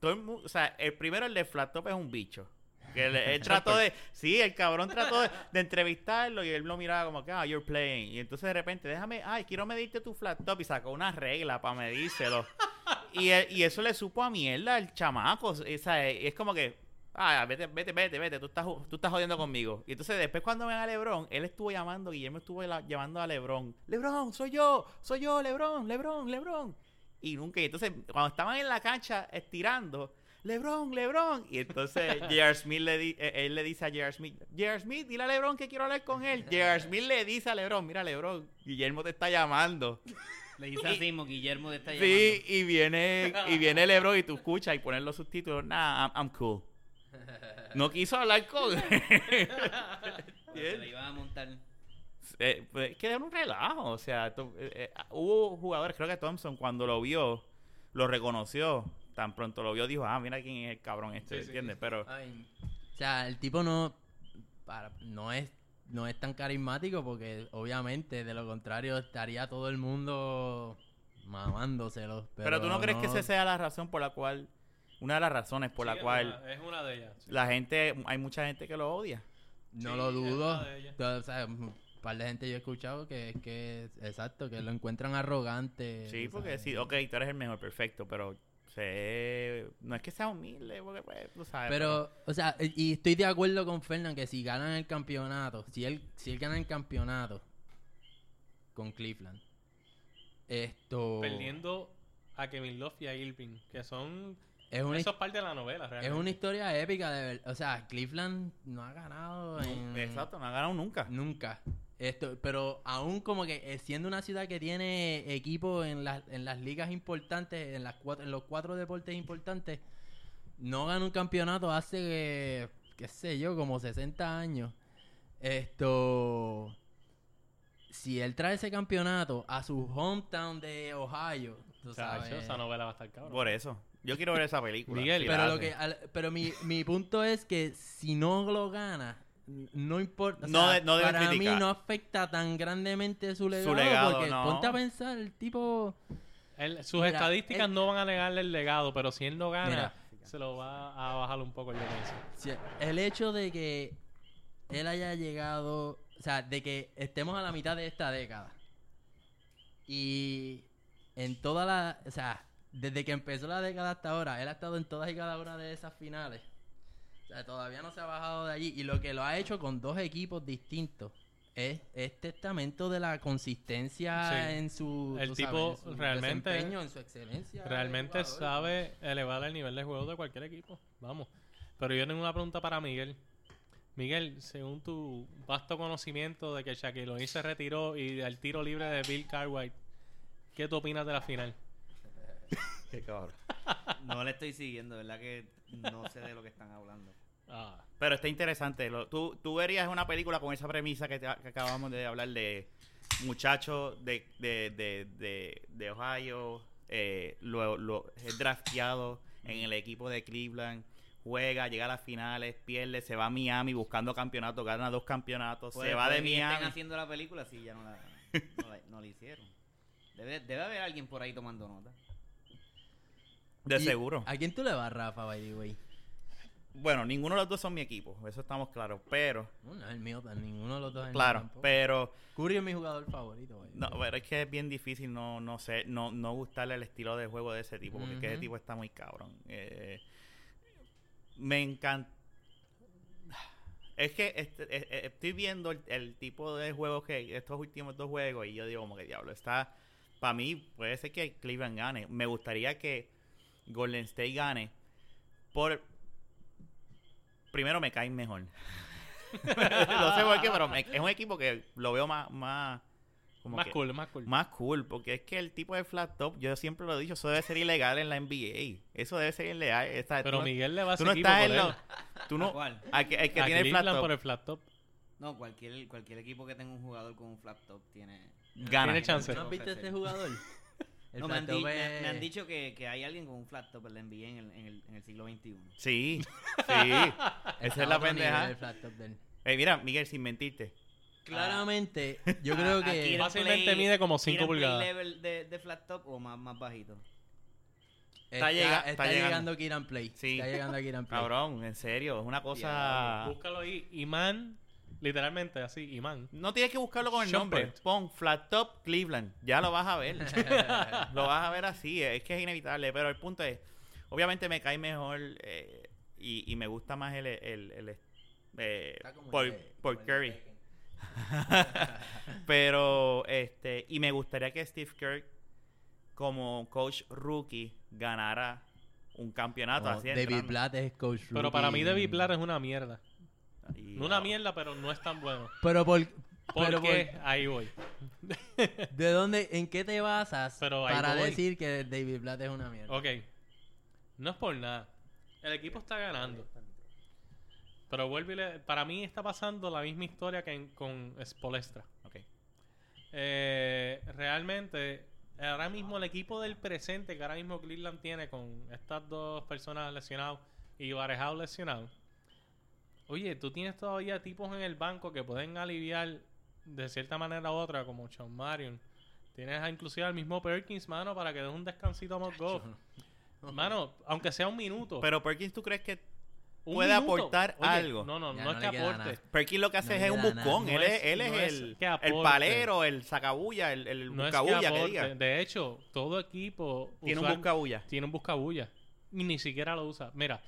Speaker 1: Todo el o sea, el primero, el de Flat Top es un bicho. Que él, él (laughs) trató de, sí, el cabrón trató de, de entrevistarlo y él lo miraba como que, ah, you're playing. Y entonces de repente, déjame, ay, quiero medirte tu flat top y sacó una regla para medírselo. (laughs) y, él- y eso le supo a mierda al chamaco. O sea, es como que, ah, vete, vete, vete, vete, tú estás, tú estás jodiendo conmigo. Y entonces después cuando ven a Lebron, él estuvo llamando, Guillermo estuvo la- llamando a Lebron. Lebron, soy yo, soy yo, Lebron, Lebron, Lebron. Y nunca, y entonces cuando estaban en la cancha estirando, Lebron, Lebron. Y entonces (laughs) J.R. Smith le di- eh, él le dice a J.R. Smith, J.R. Smith, dile a Lebron que quiero hablar con él. (laughs) J.R. Smith le dice a Lebron, mira Lebron, Guillermo te está llamando.
Speaker 3: Le dice así, mismo, Guillermo de esta
Speaker 1: Sí, y viene, y viene Lebron y tú escuchas y pones los subtítulos, nah, I'm, I'm cool. No quiso hablar con él. (laughs)
Speaker 3: Se le iban a montar.
Speaker 1: Eh, pues, es que era un relajo, o sea, to- eh, eh, hubo jugadores, creo que Thompson cuando lo vio, lo reconoció, tan pronto lo vio dijo, ah, mira quién es el cabrón este,
Speaker 2: Sí, sí.
Speaker 1: ¿entiendes? Pero
Speaker 4: Ay, o sea, el tipo no, para- no es no es tan carismático porque obviamente de lo contrario estaría todo el mundo mamándoselo. Pero,
Speaker 1: Pero, tú no crees que esa sea la razón por la cual, una de las razones por
Speaker 2: Sí,
Speaker 1: la
Speaker 2: es
Speaker 1: cual
Speaker 2: una- es una de ellas. sí.
Speaker 1: la gente, hay mucha gente que lo odia.
Speaker 4: No
Speaker 2: Sí,
Speaker 4: lo
Speaker 2: es
Speaker 4: dudo.
Speaker 2: una de ellas.
Speaker 4: Tú- o sea, un par de gente yo he escuchado que es que, exacto, que lo encuentran arrogante.
Speaker 1: Sí, porque
Speaker 4: sabes.
Speaker 1: sí, ok, tú eres el mejor, perfecto, pero sé, no es que sea humilde, porque pues, tú sabes.
Speaker 4: Pero, o sea, y estoy de acuerdo con Fernand que si ganan el campeonato, si él, si él gana el campeonato con Cleveland, esto
Speaker 2: Perdiendo a Kevin Love y a Irving, que son...
Speaker 4: es una,
Speaker 2: Eso es parte de la novela,
Speaker 4: es una historia épica de verdad. O sea, Cleveland no ha ganado en,
Speaker 1: Exacto, no ha ganado nunca.
Speaker 4: nunca. Esto, pero aún como que eh, siendo una ciudad que tiene equipo en las, en las ligas importantes, en las cuatro, en los cuatro deportes importantes, no gana un campeonato hace, eh, qué sé yo, como 60 años. Esto, si él trae ese campeonato a su hometown de Ohio, tú
Speaker 2: Chacho,
Speaker 4: sabes.
Speaker 2: esa novela va a estar cabrón.
Speaker 1: Por eso. Yo quiero ver esa película.
Speaker 2: Miguel,
Speaker 1: si la
Speaker 4: Pero, lo que, al- pero mi, mi punto es que si no lo gana, no importa. o
Speaker 1: No
Speaker 4: sea,
Speaker 1: no
Speaker 4: para
Speaker 1: criticar.
Speaker 4: mí no afecta tan grandemente su legado.
Speaker 1: legado,
Speaker 4: porque
Speaker 1: no.
Speaker 4: ponte a pensar, el tipo.
Speaker 2: Él- sus
Speaker 4: Mira,
Speaker 2: estadísticas
Speaker 4: él-
Speaker 2: no van a negarle el legado, pero si él no gana,
Speaker 4: Mira.
Speaker 2: se lo va a bajar un poco, yo pienso.
Speaker 4: el hecho de que él haya llegado. O sea, de que estemos a la mitad de esta década. Y en toda la. O sea, desde que empezó la década hasta ahora, él ha estado en todas y cada una de esas finales. Sea, todavía no se ha bajado de allí. Y lo que lo ha hecho con dos equipos distintos es, es testamento de la consistencia
Speaker 2: Sí.
Speaker 4: en su.
Speaker 2: El
Speaker 4: tú
Speaker 2: tipo
Speaker 4: sabes, en su
Speaker 2: realmente-
Speaker 4: desempeño, en su excelencia.
Speaker 2: Realmente sabe elevar el nivel de juego de cualquier equipo. Vamos. Pero yo tengo una pregunta para Miguel. Miguel, según tu vasto conocimiento de que Shaquille O'Neal se retiró y del tiro libre de Bill Cartwright, ¿qué tú opinas de la final? (laughs)
Speaker 1: Qué cabrón. (laughs)
Speaker 3: No le estoy siguiendo, ¿verdad? Que no sé de lo que están hablando.
Speaker 2: Ah,
Speaker 1: Pero está interesante. Lo- tú, tú verías una película con esa premisa que, te- que acabamos de hablar de muchachos de, de, de, de, de Ohio, eh, lo, lo, es drafteado en el equipo de Cleveland, juega, llega a las finales, pierde, se va a Miami buscando campeonatos, gana dos campeonatos, se
Speaker 3: Puede-
Speaker 1: va de Miami.
Speaker 3: haciendo la película si ya no la, no la, no la hicieron. Debe, debe haber alguien por ahí tomando nota.
Speaker 1: De seguro.
Speaker 4: ¿A quién tú le vas, Rafa, by the way?
Speaker 1: Bueno, ninguno de los dos son mi equipo, eso estamos claros. Pero,
Speaker 4: No, el mío, ninguno de los dos es
Speaker 1: claro, pero
Speaker 4: Curry es mi jugador favorito,
Speaker 1: No, pero es que es bien difícil no, no sé, no, no gustarle el estilo de juego de ese tipo, porque es que ese tipo está muy cabrón. Eh, me encanta. Es que este- eh, eh, estoy viendo el, el tipo de juegos que estos últimos dos juegos y yo digo como que diablo, está para mí puede ser que Cleveland gane. Me gustaría que Golden State gane por primero me caen mejor. (laughs) no sé por qué, pero me- es un equipo que lo veo más más como
Speaker 2: más
Speaker 1: que-
Speaker 2: cool, más cool.
Speaker 1: más cool, porque es que el tipo de flat top, yo siempre lo he dicho, eso debe ser ilegal en la NBA. Eso debe ser ilegal.
Speaker 2: Pero
Speaker 1: no-
Speaker 2: Miguel le va a
Speaker 1: tú no estás en
Speaker 2: él.
Speaker 1: lo- tú
Speaker 3: ¿A
Speaker 1: no,
Speaker 3: cuál?
Speaker 1: al que, el que
Speaker 2: A
Speaker 1: tiene el flat
Speaker 2: Cleveland
Speaker 1: top,
Speaker 2: por el flat top.
Speaker 3: No, cualquier, cualquier equipo que tenga un jugador con un flat top tiene...
Speaker 1: gana.
Speaker 2: Tiene chance.
Speaker 4: ¿No has visto este jugador? El
Speaker 3: No, me han,
Speaker 4: flat
Speaker 3: di-
Speaker 4: top
Speaker 3: me-
Speaker 4: es-
Speaker 3: me han dicho que, que hay alguien con un flat top en la NBA en el, en el, en el siglo XXI.
Speaker 1: Sí, (laughs) sí.
Speaker 4: está
Speaker 1: Esa es
Speaker 4: a
Speaker 1: la pendeja.
Speaker 4: nivel el flat top de él.
Speaker 1: Eh, mira, Miguel, sin mentirte.
Speaker 4: Claramente, yo creo (laughs)
Speaker 3: Ah,
Speaker 4: que...
Speaker 2: Fácilmente
Speaker 3: play-
Speaker 2: mide como 5
Speaker 3: ¿Quieren play
Speaker 2: pulgadas.
Speaker 3: level de, de flat top o más, más bajito?
Speaker 4: Está,
Speaker 1: llega-
Speaker 4: está
Speaker 1: está llegando.
Speaker 4: llegando Kiran Play.
Speaker 1: Sí.
Speaker 4: Está llegando a Kiran Play.
Speaker 1: Cabrón, en serio, es una cosa...
Speaker 2: Búscalo ahí. Imán, literalmente así, Imán.
Speaker 1: No tienes que buscarlo con el
Speaker 2: Shumpert.
Speaker 1: nombre. Pon Flat Top Cleveland. Ya lo vas a ver. (laughs) lo vas a ver así. Es que es inevitable. Pero el punto es, obviamente me cae mejor eh, y, y me gusta más el, el, el- eh, por,
Speaker 4: el de-
Speaker 1: por
Speaker 4: el
Speaker 1: Curry. (laughs) Pero, este, y me gustaría que Steve Kerr, como coach rookie, ganara un campeonato
Speaker 4: No,
Speaker 1: así
Speaker 4: David
Speaker 1: entrando.
Speaker 4: Blatt es coach
Speaker 2: Pero para mí David
Speaker 4: rookie.
Speaker 2: Blatt es una mierda.
Speaker 1: Y-
Speaker 2: No una mierda, pero no es tan bueno.
Speaker 4: Pero por...
Speaker 2: ¿Por
Speaker 4: pero
Speaker 2: qué? Ahí voy. (laughs)
Speaker 4: ¿De dónde, en qué te basas
Speaker 2: Pero
Speaker 4: para
Speaker 2: voy.
Speaker 4: decir que David Blatt es una mierda?
Speaker 2: Ok. No es por nada. El equipo está ganando. Pero vuelve le- Para mí está pasando la misma historia que en- con Spolestra.
Speaker 1: Ok.
Speaker 2: Eh, realmente, ahora mismo el equipo del presente que ahora mismo Cleveland tiene con estas dos personas lesionadas y Varejao lesionado. Oye, tú tienes todavía tipos en el banco que pueden aliviar de cierta manera u otra, como Sean Marion. Tienes a- inclusive al mismo Perkins, mano, para que dé un descansito a Montgoff. Mano, aunque sea un minuto.
Speaker 1: Pero Perkins, ¿tú crees que puede
Speaker 2: minuto.
Speaker 1: aportar
Speaker 2: Oye,
Speaker 1: algo?
Speaker 2: No, no, no,
Speaker 4: no
Speaker 2: es que aporte.
Speaker 1: Perkins lo que hace
Speaker 4: No
Speaker 1: es un buscón. Él,
Speaker 2: es-
Speaker 1: es, él
Speaker 2: no
Speaker 1: es
Speaker 2: es
Speaker 1: el,
Speaker 2: que
Speaker 1: el palero, el sacabulla, el, el
Speaker 2: No es que
Speaker 1: buscabulla que,
Speaker 2: aporte.
Speaker 1: diga.
Speaker 2: De hecho, todo equipo
Speaker 1: Tiene un buscabulla.
Speaker 2: tiene un buscabulla. Y ni siquiera lo usa. Mira,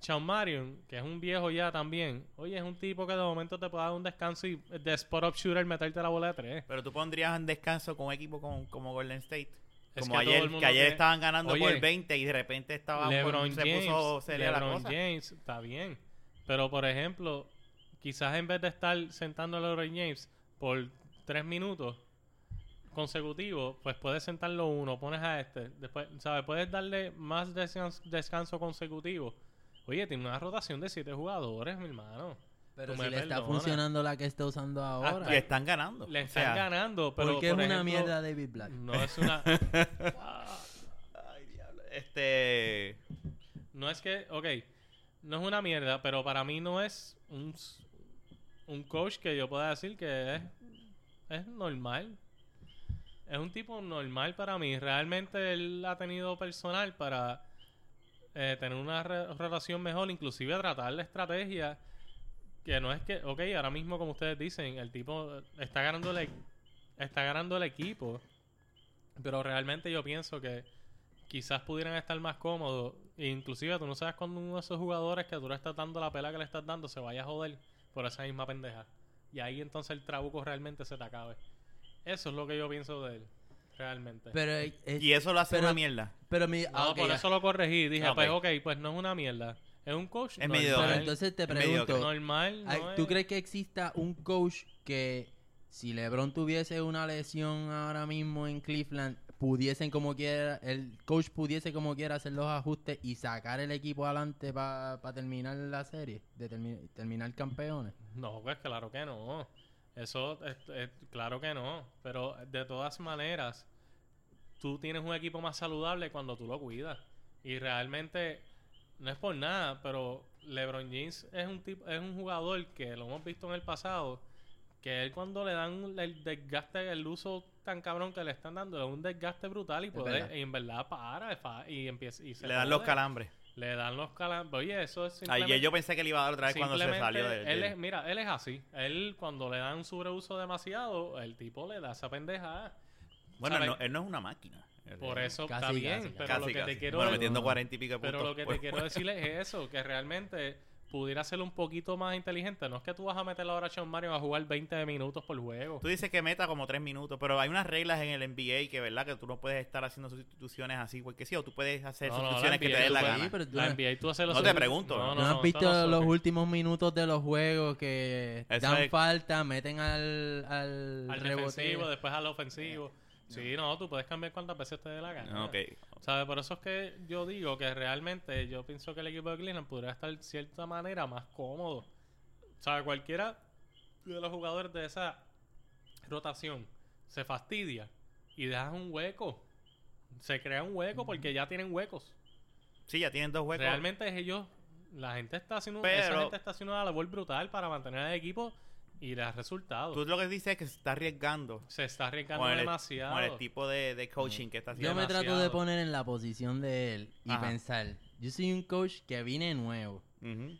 Speaker 2: Sean Marion, que es un viejo ya también, oye, es un tipo que de momento te puede dar un descanso y de spot up shooter meterte la bola de tres.
Speaker 1: Pero tú pondrías en descanso con un equipo como, como Golden State.
Speaker 2: Es
Speaker 1: Como
Speaker 2: que
Speaker 1: ayer, que ayer estaban ganando
Speaker 2: Oye,
Speaker 1: por 20 y de repente estaba
Speaker 2: LeBron James,
Speaker 1: puso seria la
Speaker 2: LeBron
Speaker 1: cosa.
Speaker 2: James, está bien. Pero, por ejemplo, quizás en vez de estar sentando a LeBron James por tres minutos consecutivos, pues puedes sentarlo uno, pones a este. Después, ¿sabes? Puedes darle más descans- descanso consecutivo. Oye, tiene una rotación de siete jugadores, mi hermano.
Speaker 4: Pero si le está funcionando la que está usando ahora.
Speaker 1: Y están ganando.
Speaker 2: Le
Speaker 1: O
Speaker 2: están
Speaker 1: sea,
Speaker 2: ganando, pero
Speaker 4: ¿Por qué es una mierda David Black?
Speaker 2: No es una... (laughs)
Speaker 1: Ay, diablo. Este.
Speaker 2: No es que, ok, no es una mierda, pero para mí no es un, un coach que yo pueda decir que es, es normal. Es un tipo normal para mí. Realmente él ha tenido personal para eh, tener una re- relación mejor, inclusive tratar la estrategia. Que no es que, ok, ahora mismo como ustedes dicen, el tipo está ganando el, está ganando el equipo. Pero realmente yo pienso que quizás pudieran estar más cómodos. E inclusive tú no sabes cuando uno de esos jugadores que tú le estás dando la pela que le estás dando se vaya a joder por esa misma pendeja. Y ahí entonces el trabuco realmente se te acabe. Eso es lo que yo pienso de él. Realmente.
Speaker 4: Pero, es- es-
Speaker 1: Y eso lo hace
Speaker 4: pero-
Speaker 1: una mierda.
Speaker 4: pero mi,
Speaker 2: no,
Speaker 4: ah,
Speaker 2: por
Speaker 4: ya.
Speaker 2: eso lo corregí. Dije,
Speaker 1: Ah, ok.
Speaker 2: pues ok, pues no es una mierda. Es un coach
Speaker 1: Es
Speaker 2: normal.
Speaker 1: mediocre.
Speaker 4: Pero entonces te
Speaker 1: Es
Speaker 4: pregunto,
Speaker 2: normal. no
Speaker 4: ¿tú
Speaker 2: es-
Speaker 4: crees que exista un coach que si LeBron tuviese una lesión ahora mismo en Cleveland, pudiesen como quiera, el coach pudiese como quiera hacer los ajustes y sacar el equipo adelante para terminar la serie, de termi- terminar campeones?
Speaker 2: No, pues claro que no. Eso, es, es- claro que no. Pero de todas maneras, tú tienes un equipo más saludable cuando tú lo cuidas. Y realmente, no es por nada, pero LeBron James es un tipo, es un jugador que lo hemos visto en el pasado, que él cuando le dan el desgaste, el uso tan cabrón que le están dando, es un desgaste brutal y
Speaker 4: verdad.
Speaker 2: y en verdad para y empieza y se
Speaker 1: Le dan los calambres.
Speaker 2: Le dan los calambres. Oye, eso es simplemente...
Speaker 1: Ayer yo pensé que le iba a dar otra vez cuando se salió del.
Speaker 2: él es, mira, él es así. Él, cuando le dan un sobreuso demasiado, el tipo le da esa pendejada.
Speaker 1: Bueno, él no es una máquina.
Speaker 2: Por
Speaker 1: es-
Speaker 2: eso
Speaker 4: Casi,
Speaker 2: está bien.
Speaker 4: casi,
Speaker 2: pero
Speaker 1: casi,
Speaker 2: lo que
Speaker 1: casi.
Speaker 2: te quiero
Speaker 1: Bueno, metiendo y pico
Speaker 2: pero lo que te quiero
Speaker 1: juego.
Speaker 2: decir es eso, que realmente pudiera ser un poquito más inteligente. No es que tú vas a meter ahora a Sean Mario a jugar 20 minutos por juego.
Speaker 1: Tú dices que meta como tres minutos, pero hay unas reglas en el NBA que, ¿verdad? Que tú no puedes estar haciendo sustituciones así, porque sí, o tú puedes hacer
Speaker 2: No, no,
Speaker 1: sustituciones
Speaker 2: la
Speaker 1: que te den la gana.
Speaker 2: La NBA tú haces los
Speaker 1: No te pregunto.
Speaker 2: No,
Speaker 1: ¿No
Speaker 2: no,
Speaker 4: ¿No,
Speaker 2: no,
Speaker 4: has visto los últimos minutos de los juegos que
Speaker 1: Eso
Speaker 4: dan
Speaker 1: es-
Speaker 4: falta, meten al, al,
Speaker 2: Al
Speaker 4: rebote?
Speaker 2: defensivo, después al ofensivo. Sí, no, tú puedes cambiar cuantas veces te dé la gana.
Speaker 1: Ok.
Speaker 2: ¿Sabes? Por eso es que yo digo que realmente yo pienso que el equipo de Cleveland podría estar de cierta manera más cómodo. ¿Sabes? Cualquiera de los jugadores de esa rotación se fastidia y dejas un hueco. Se crea un hueco porque ya tienen huecos.
Speaker 1: Sí, ya tienen dos huecos.
Speaker 2: Realmente es ellos, la gente está haciendo,
Speaker 1: Pero-
Speaker 2: esa gente está haciendo una labor brutal para mantener el equipo y dar resultados.
Speaker 1: Tú lo que dices es que se está arriesgando
Speaker 2: se está arriesgando
Speaker 1: con el,
Speaker 2: demasiado.
Speaker 1: con el tipo de, de coaching que está
Speaker 4: Yo
Speaker 1: haciendo.
Speaker 4: me trato de poner en la posición de él y
Speaker 1: Ajá.
Speaker 4: pensar, yo soy un coach que vine nuevo.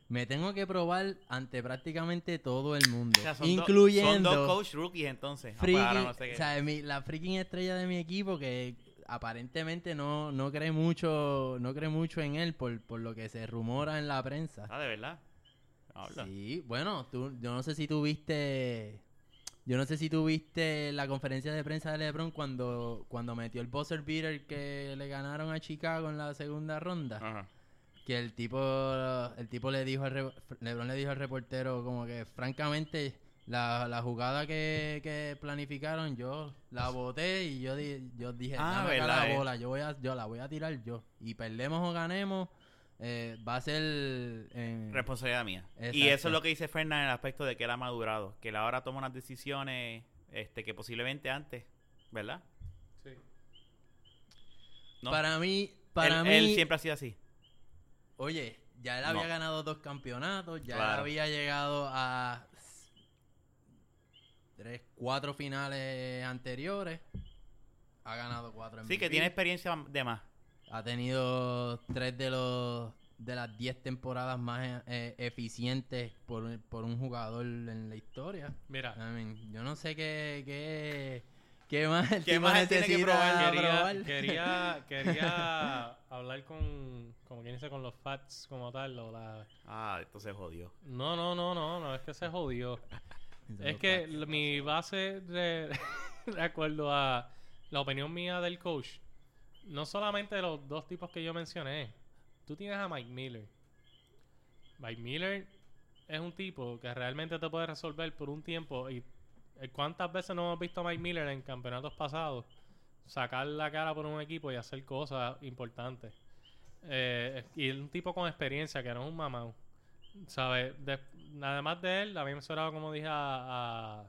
Speaker 4: Me tengo que probar ante prácticamente todo el mundo,
Speaker 1: O sea, son do-
Speaker 4: incluyendo
Speaker 1: son dos coach rookies entonces.
Speaker 4: Freaking-
Speaker 1: no sé qué.
Speaker 4: o sea, mi- la freaking estrella de mi equipo que aparentemente no, no cree mucho no cree mucho en él por, por lo que se rumora en la prensa.
Speaker 1: Ah, de verdad. Habla.
Speaker 4: Sí, bueno, tú, yo no sé si tuviste yo no sé si tuviste la conferencia de prensa de LeBron cuando cuando metió el buzzer beater que le ganaron a Chicago en la segunda ronda,
Speaker 1: Ajá.
Speaker 4: que el tipo el tipo le dijo al LeBron le dijo al reportero como que francamente la, la jugada que, que planificaron yo la boté y yo di- yo dije
Speaker 1: Ah,
Speaker 4: dame acá la bola yo voy a yo la voy a tirar yo y perdemos o ganemos eh, va a ser en-
Speaker 1: Responsabilidad mía. Y eso es lo que dice Fernan en el aspecto de que él ha madurado. Que él ahora toma unas decisiones este, que posiblemente antes, ¿verdad?
Speaker 2: Sí.
Speaker 1: No.
Speaker 4: Para mí, para
Speaker 1: él,
Speaker 4: mí,
Speaker 1: él siempre ha sido así.
Speaker 4: oye, ya él
Speaker 1: No.
Speaker 4: había ganado dos campeonatos, ya él había llegado a tres, cuatro finales anteriores, ha ganado cuatro
Speaker 1: Sí, que tiene experiencia de más.
Speaker 4: ha tenido tres de los de las diez temporadas más eh, eficientes por, un- por un jugador en la historia.
Speaker 2: Mira.
Speaker 4: I mean, yo no sé qué, qué, qué más el
Speaker 1: ¿Qué
Speaker 4: tipo
Speaker 1: más tiene que probar?
Speaker 2: quería,
Speaker 4: probar.
Speaker 2: quería, (laughs) quería hablar con, como quien dice, con los fats como tal. O la...
Speaker 1: Ah, esto se jodió.
Speaker 2: No, no, no, no, no, es que se jodió. (laughs) Es que mi base de, (laughs) de acuerdo a la opinión mía del coach, no solamente de los dos tipos que yo mencioné, tú tienes a Mike Miller. Mike Miller es un tipo que realmente te puede resolver por un tiempo y eh, cuántas veces no hemos visto a Mike Miller en campeonatos pasados sacar la cara por un equipo y hacer cosas importantes. Eh, y es un tipo con experiencia que no es un mamau. ¿sabes? De- además de él, a mí me sonaba, como dije, a,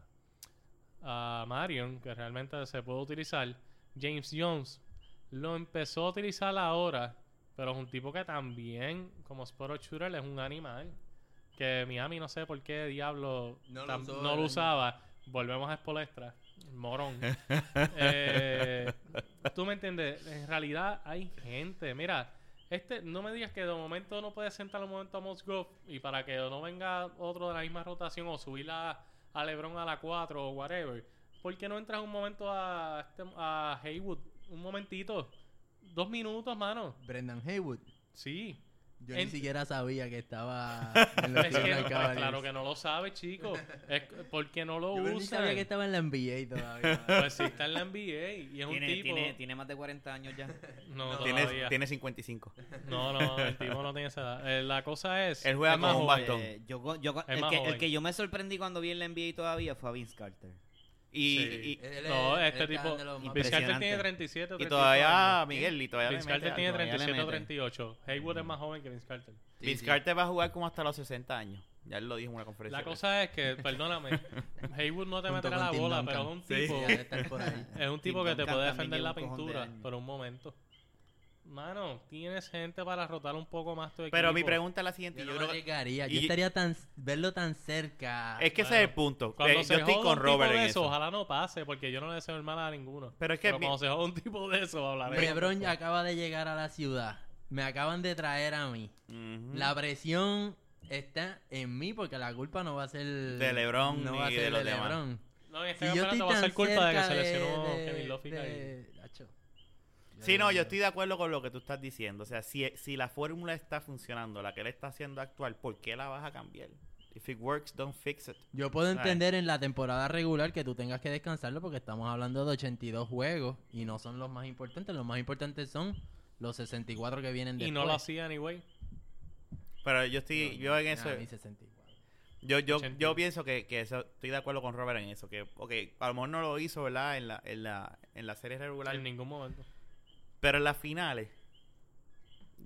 Speaker 2: a Marion, que realmente se puede utilizar. James Jones lo empezó a utilizar ahora, pero es un tipo que también, como spot shooter, es un animal. Que Miami no sé por qué diablo
Speaker 4: No lo usó
Speaker 2: no usaba. Volvemos a Spolestra. Morón. (laughs) Eh, Tú me entiendes. En realidad hay gente. Mira, este, no me digas que de momento no puedes sentar un momento a Musgrove y para que no venga otro de la misma rotación o subir a, a LeBron a la 4 o whatever. ¿Por qué no entras un momento a, este- a Haywood? Un momentito. Dos minutos, mano.
Speaker 4: Brendan Haywood.
Speaker 2: Sí.
Speaker 4: Yo
Speaker 2: En-
Speaker 4: ni siquiera sabía que estaba (laughs) en los
Speaker 2: Es que, pues,
Speaker 4: Cavaliers.
Speaker 2: claro que no lo sabes, chico. Es (laughs) porque no lo
Speaker 4: Yo ni
Speaker 2: usan.
Speaker 4: sabía que estaba en la NBA todavía.
Speaker 2: Pues sí, está en la NBA y es un
Speaker 3: Tiene,
Speaker 2: tipo...
Speaker 3: tiene, tiene más de 40 años ya. (laughs)
Speaker 2: No,
Speaker 1: Tiene,
Speaker 2: todavía.
Speaker 1: tiene 55.
Speaker 2: No, no, el tipo no tiene esa edad. Eh, la cosa es...
Speaker 1: Él juega
Speaker 2: es más
Speaker 1: con un bastón.
Speaker 3: Eh, yo, go- yo, el,
Speaker 2: más
Speaker 3: que, el que yo me sorprendí cuando vi en la NBA todavía fue a Vince Carter.
Speaker 1: Y,
Speaker 2: Sí.
Speaker 1: y,
Speaker 4: Él
Speaker 2: No,
Speaker 4: es-
Speaker 2: este tipo...
Speaker 3: Impresionante.
Speaker 2: tiene 37 o
Speaker 1: y
Speaker 2: 38
Speaker 1: todavía
Speaker 2: años.
Speaker 1: Miguel y todavía
Speaker 2: Vince Carter tiene
Speaker 1: algo.
Speaker 3: todavía le
Speaker 2: 37 o
Speaker 3: mete.
Speaker 2: 38. Haywood es más joven que Vince Carter.
Speaker 4: Sí,
Speaker 1: Vince
Speaker 4: sí.
Speaker 1: Carter va a jugar como hasta los 60 años. Ya él lo dijo en una conferencia.
Speaker 2: La cosa es que, perdóname, (laughs) Haywood no te meterá la bola,
Speaker 4: Duncan.
Speaker 2: pero es un tipo... Es un tipo que te puede defender la pintura por un momento. Mano, tienes gente para rotar un poco más tu equipo.
Speaker 1: Pero mi pregunta es la siguiente.
Speaker 4: Yo
Speaker 1: Yo
Speaker 4: no
Speaker 1: creo que-
Speaker 4: arriesgaría.
Speaker 1: y-
Speaker 4: Yo estaría tan... Verlo tan cerca.
Speaker 1: es que ese es el punto.
Speaker 2: Cuando
Speaker 1: Eh,
Speaker 2: se
Speaker 1: yo estoy con
Speaker 2: un tipo
Speaker 1: Robert
Speaker 2: de
Speaker 1: en
Speaker 2: eso,
Speaker 1: eso.
Speaker 2: ojalá no pase, porque yo no le deseo el mal a ninguno.
Speaker 1: Pero es que
Speaker 2: Pero
Speaker 1: mi-
Speaker 2: cuando se joda un tipo de eso, hablaré.
Speaker 4: LeBron ya acaba de llegar a la ciudad. Me acaban de traer a mí. La presión está en mí porque la culpa no va a ser
Speaker 1: De LeBron
Speaker 4: no
Speaker 1: ni
Speaker 4: va a
Speaker 1: de
Speaker 4: ser
Speaker 1: los
Speaker 4: de
Speaker 1: demás.
Speaker 4: LeBron.
Speaker 2: No, en este
Speaker 4: Si yo estoy
Speaker 2: campeonato va a ser culpa de que se lesionó
Speaker 4: de-
Speaker 2: Kevin Love y.
Speaker 1: Sí, no, yo estoy de acuerdo con lo que tú estás diciendo. O sea, si, si la fórmula está funcionando, la que él está haciendo actual, ¿por qué la vas a cambiar? If it works, don't fix it.
Speaker 4: Yo puedo
Speaker 1: ¿Sabes?
Speaker 4: entender en la temporada regular que tú tengas que descansarlo porque estamos hablando de 82 juegos y no son los más importantes. Los más importantes son los 64 que vienen
Speaker 2: Y
Speaker 4: después.
Speaker 2: no lo hacía anyway.
Speaker 1: Pero yo estoy, yo en eso,
Speaker 4: mi 64.
Speaker 1: yo, yo,
Speaker 2: 80.
Speaker 1: yo pienso que, que eso- estoy de acuerdo con Robert en eso. Que, ok, a lo mejor no lo hizo, ¿verdad? En la, en la, en la serie regular.
Speaker 2: En ningún momento.
Speaker 1: Pero en las finales,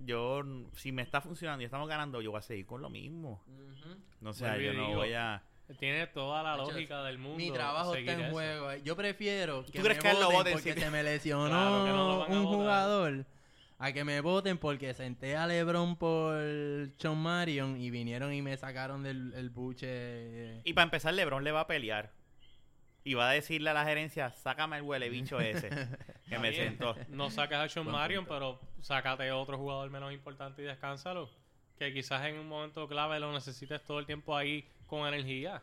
Speaker 1: yo, si me está funcionando y estamos ganando, yo voy a seguir con lo mismo. No sé, yo no
Speaker 2: digo,
Speaker 1: voy a...
Speaker 2: Tiene toda la lógica del mundo.
Speaker 4: Mi trabajo está en
Speaker 2: eso.
Speaker 4: juego. Yo prefiero que
Speaker 1: crees
Speaker 4: me
Speaker 1: que él lo
Speaker 4: voten
Speaker 1: voten
Speaker 4: porque
Speaker 1: si-
Speaker 4: se me lesionó (laughs)
Speaker 2: Claro no
Speaker 4: un jugador a que me voten porque senté a LeBron por Sean Marion y vinieron y me sacaron del el buche.
Speaker 1: Y para empezar, LeBron le va a pelear. Y va a decirle a la gerencia, sácame el huele bicho ese (laughs) que me sentó.
Speaker 2: No sacas a Sean Marion, pero sácate a otro jugador menos importante y descánsalo. Que quizás en un momento clave lo necesites todo el tiempo ahí con energía.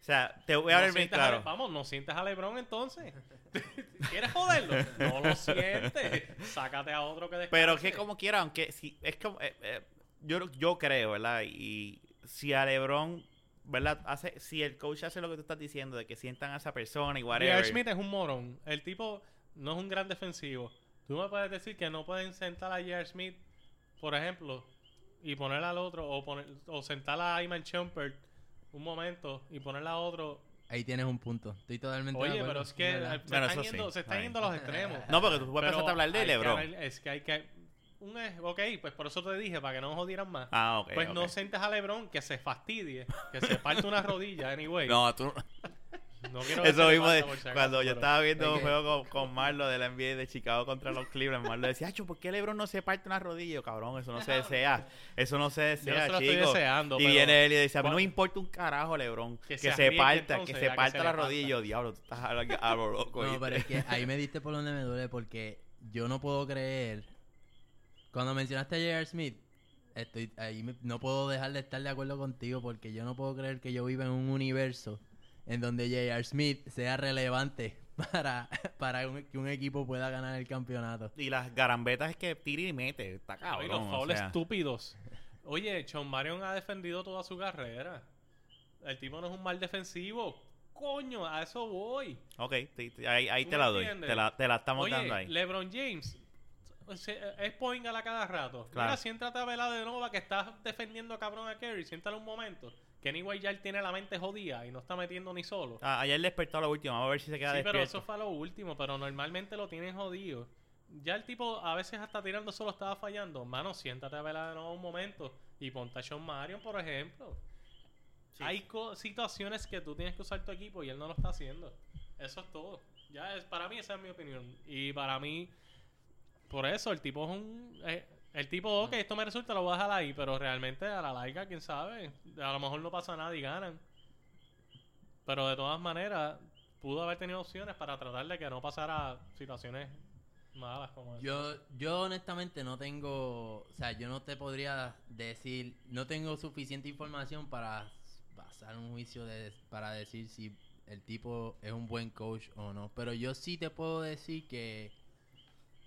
Speaker 1: O sea, te voy a
Speaker 2: No
Speaker 1: hablar bien
Speaker 2: sientes a Le-
Speaker 1: claro.
Speaker 2: vamos, no sientes a LeBron entonces. (laughs) ¿Quieres joderlo? No lo sientes. Sácate a otro que descanse.
Speaker 1: Pero que como quiera, aunque si es como eh, eh, yo yo creo, ¿verdad? Y si a LeBron, ¿verdad? Hace si el coach hace lo que tú estás diciendo de que sientan a esa persona y whatever.
Speaker 2: J.R. Smith es un morón. El tipo no es un gran defensivo. Tú me puedes decir que no pueden sentar a J.R. Smith, por ejemplo, y poner al otro, o poner o sentar a Iman Shumpert un momento y ponerle a otro.
Speaker 4: Ahí tienes un punto. Estoy totalmente de
Speaker 2: Oye,
Speaker 4: acuerdo,
Speaker 2: pero es que se están,
Speaker 1: sí,
Speaker 2: yendo, se están
Speaker 1: está
Speaker 2: yendo a los extremos.
Speaker 1: No, porque tú puedes empezar a hablar de
Speaker 2: que
Speaker 1: LeBron.
Speaker 2: es que hay que. Un, ok, pues por eso te dije, para que no nos jodieran más.
Speaker 1: Ah, ok.
Speaker 2: pues no sientes a LeBron que se fastidie, que se parte una rodilla, anyway.
Speaker 1: No, tú
Speaker 2: No quiero
Speaker 1: Eso mismo de,
Speaker 2: falta, por si acaso,
Speaker 1: cuando yo estaba viendo un juego con, con Marlo de la NBA de Chicago contra los Cleveland, Marlo decía, "Acho, ¿por qué LeBron no se parte una rodilla? Yo, cabrón, eso no se desea. Eso no se
Speaker 2: Yo no
Speaker 1: desea,
Speaker 2: se lo estoy
Speaker 1: chico.
Speaker 2: deseando,
Speaker 1: y
Speaker 2: pero-
Speaker 1: viene él y dice, a mí no
Speaker 2: ¿Cuál-
Speaker 1: me importa un carajo, LeBron. Que,
Speaker 2: Que
Speaker 1: se, parta,
Speaker 2: entonces,
Speaker 1: que se
Speaker 2: que
Speaker 1: parta la rodilla. Y yo, diablo, tú estás a lo, loco.
Speaker 4: No,
Speaker 1: ¿viste?".
Speaker 4: pero es que (laughs) ahí me diste por donde me duele porque yo no puedo creer. Cuando mencionaste a J.R. Smith, estoy ahí me- no puedo dejar de estar de acuerdo contigo porque yo no puedo creer que yo viva en un universo en donde J.R. Smith sea relevante (laughs) para, para un- que un equipo pueda ganar el campeonato.
Speaker 1: Y las garambetas es que tira y mete. Está cabrón.
Speaker 2: los
Speaker 1: o
Speaker 2: fouls
Speaker 1: sea.
Speaker 2: estúpidos. Oye, Sean Marion ha defendido toda su carrera. El tipo no es un mal defensivo. Coño, a eso voy.
Speaker 1: Ok, te- te- ahí, ahí
Speaker 2: ¿Tú
Speaker 1: te la doy. Te la, te la estamos
Speaker 2: Oye,
Speaker 1: dando ahí.
Speaker 2: LeBron James es point a la cada rato.
Speaker 1: Claro.
Speaker 2: Mira, siéntate a velar de Nova que está defendiendo cabrón a Kerry. Siéntale un momento. Que anyway ya él tiene la mente jodida y no está metiendo ni solo.
Speaker 1: Ah, ayer despertó a la última. Vamos a ver si se queda
Speaker 2: Sí, pero eso fue a lo último. Pero normalmente lo tienen jodido. ya el tipo a veces hasta tirando solo estaba fallando. Mano, siéntate a verla de nuevo un momento y ponte a Sean Marion, por ejemplo.
Speaker 3: Sí.
Speaker 2: Hay co- situaciones que tú tienes que usar tu equipo y él no lo está haciendo. Eso es todo. Ya es, para mí esa es mi opinión. Y para mí, por eso, el tipo es un... eh, el tipo, ok, esto me resulta, lo voy a dejar ahí, pero realmente a la larga, quién sabe. A lo mejor no pasa nada y ganan. Pero de todas maneras, pudo haber tenido opciones para tratar de que no pasara situaciones malas como.
Speaker 4: Yo, yo honestamente no tengo, o sea, yo no te podría decir, no tengo suficiente información para basar un juicio de, para decir si el tipo es un buen coach o no. Pero yo sí te puedo decir que,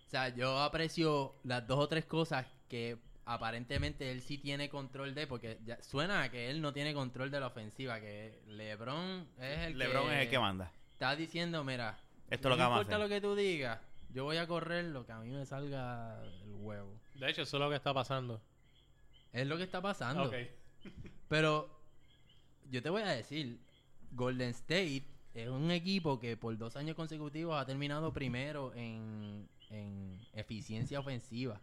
Speaker 4: o sea, yo aprecio las dos o tres cosas que aparentemente él sí tiene control de, porque ya suena a que él no tiene control de la ofensiva, que LeBron es el
Speaker 1: LeBron
Speaker 4: que
Speaker 1: es el que manda.
Speaker 4: está diciendo, mira,
Speaker 1: Esto es lo que
Speaker 4: no
Speaker 1: vamos a
Speaker 4: importa
Speaker 1: hacer.
Speaker 4: lo que tú digas, yo voy a correr lo que a mí me salga el huevo.
Speaker 2: De hecho, eso es lo que está pasando.
Speaker 4: Es lo que está pasando.
Speaker 2: Ok. (laughs)
Speaker 4: Pero yo te voy a decir, Golden State es un equipo que por dos años consecutivos ha terminado primero en, en eficiencia ofensiva.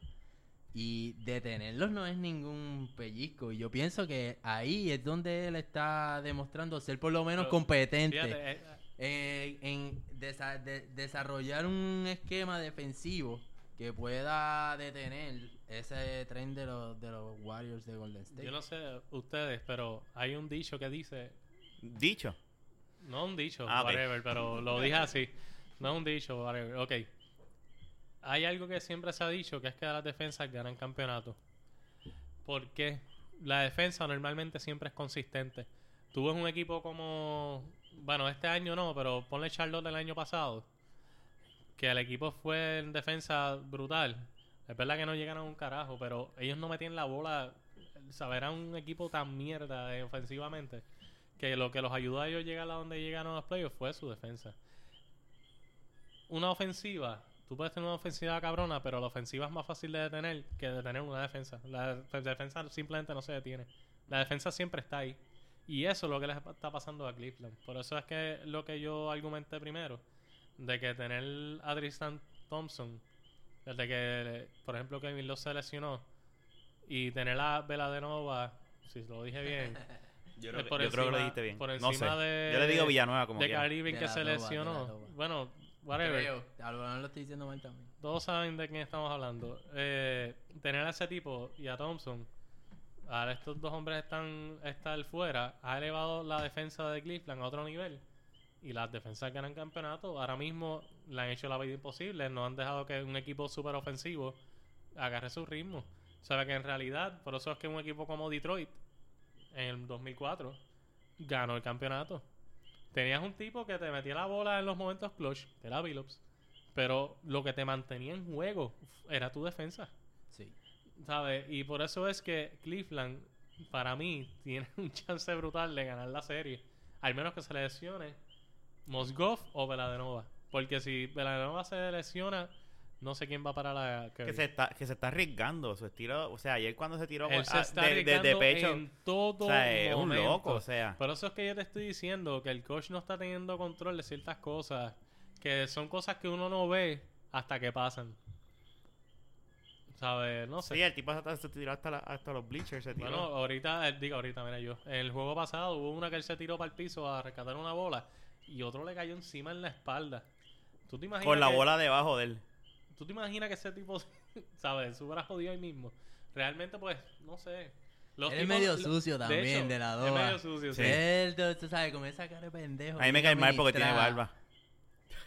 Speaker 4: Y detenerlos no es ningún pellizco. Y yo pienso que ahí es donde él está demostrando ser por lo menos
Speaker 2: Pero,
Speaker 4: competente.
Speaker 2: Fíjate, eh,
Speaker 4: eh, en desa- de- desarrollar un esquema defensivo que pueda detener ese tren de los, de los Warriors de Golden State.
Speaker 2: yo no sé ustedes, pero hay un dicho que dice,
Speaker 1: Dicho.
Speaker 2: no un dicho,
Speaker 1: Ah,
Speaker 2: whatever, pero lo dije así. (laughs) No un dicho, whatever. Ok. Hay algo que siempre se ha dicho, que es que las defensas ganan campeonatos. ¿Por qué? La defensa normalmente siempre es consistente. Tú un equipo como... Bueno, este año no, pero ponle Charlotte el año pasado. Que el equipo fue en defensa brutal. Es verdad que no llegaron a un carajo, pero ellos no metían la bola. Saber, era un equipo tan mierda ofensivamente que lo que los ayudó a ellos llegar a donde llegaron a los playoffs fue su defensa. Una ofensiva, tú puedes tener una ofensiva cabrona, pero la ofensiva es más fácil de detener que detener una defensa. La de- defensa simplemente no se detiene. La defensa siempre está ahí. Y eso es lo que les está pasando a Cleveland. Por eso es que lo que yo argumenté primero, de que tener a Tristan Thompson, desde que, por ejemplo, Kevin Love se lesionó, y tener a Veladenova, si lo dije bien, (laughs)
Speaker 1: Yo creo, que,
Speaker 2: por
Speaker 1: yo creo que lo dijiste bien.
Speaker 2: por
Speaker 1: no
Speaker 2: encima
Speaker 1: sé.
Speaker 2: de-
Speaker 1: Yo le digo Villanueva como
Speaker 2: de Irving que se lesionó. Bueno, whatever.
Speaker 4: Creo. A lo mejor lo estoy diciendo mal también.
Speaker 2: Todos saben de quién estamos hablando. Eh, tener a ese tipo y a Thompson, ahora estos dos hombres están estar fuera, ha elevado la defensa de Cleveland a otro nivel. Y las defensas ganan campeonato. Ahora mismo le han hecho la vida imposible. No han dejado que un equipo súper ofensivo agarre su ritmo. O sea que en realidad, por eso es que un equipo como Detroit, en el 2004, ganó el campeonato. Tenías un tipo que te metía la bola en los momentos clutch, que era Billups. Pero lo que te mantenía en juego era tu defensa.
Speaker 4: Sí.
Speaker 2: ¿Sabes? Y por eso es que Cleveland, para mí, (laughs) tiene un chance brutal de ganar la serie. Al menos que se lesione Mosgov o Veladenova. Porque si Veladenova se lesiona, no sé quién va para la
Speaker 1: Que se, está, que se está arriesgando su estilo. O sea, ayer cuando se tiró
Speaker 2: Él se
Speaker 1: ah,
Speaker 2: está
Speaker 1: de, de- de
Speaker 2: arriesgando
Speaker 1: pecho.
Speaker 2: en todo
Speaker 1: o sea, es un loco. O sea,
Speaker 2: Por eso es que yo te estoy diciendo que el coach no está teniendo control de ciertas cosas. Que son cosas que uno no ve hasta que pasan. ¿Sabes? No sé.
Speaker 1: sí, el tipo hasta se tiró hasta, la- hasta los bleachers. Se tiró.
Speaker 2: Bueno, ahorita, digo ahorita, mira yo. El juego pasado hubo una que él se tiró para el piso a rescatar una bola y otro le cayó encima en la espalda. ¿Tú te imaginas
Speaker 1: con la
Speaker 2: que-
Speaker 1: bola debajo de él.
Speaker 2: ¿Tú te imaginas que ese tipo, (laughs) ¿sabes? Se hubiera jodido ahí mismo. Realmente, pues, no sé. Los
Speaker 4: Él es medio
Speaker 2: lo-
Speaker 4: sucio
Speaker 2: de
Speaker 4: también,
Speaker 2: hecho,
Speaker 4: de la
Speaker 2: Es
Speaker 4: doba.
Speaker 2: medio sucio, sí.
Speaker 4: Él, tú, sabes, con esa cara de pendejo.
Speaker 1: A mí me cae mal porque tiene barba.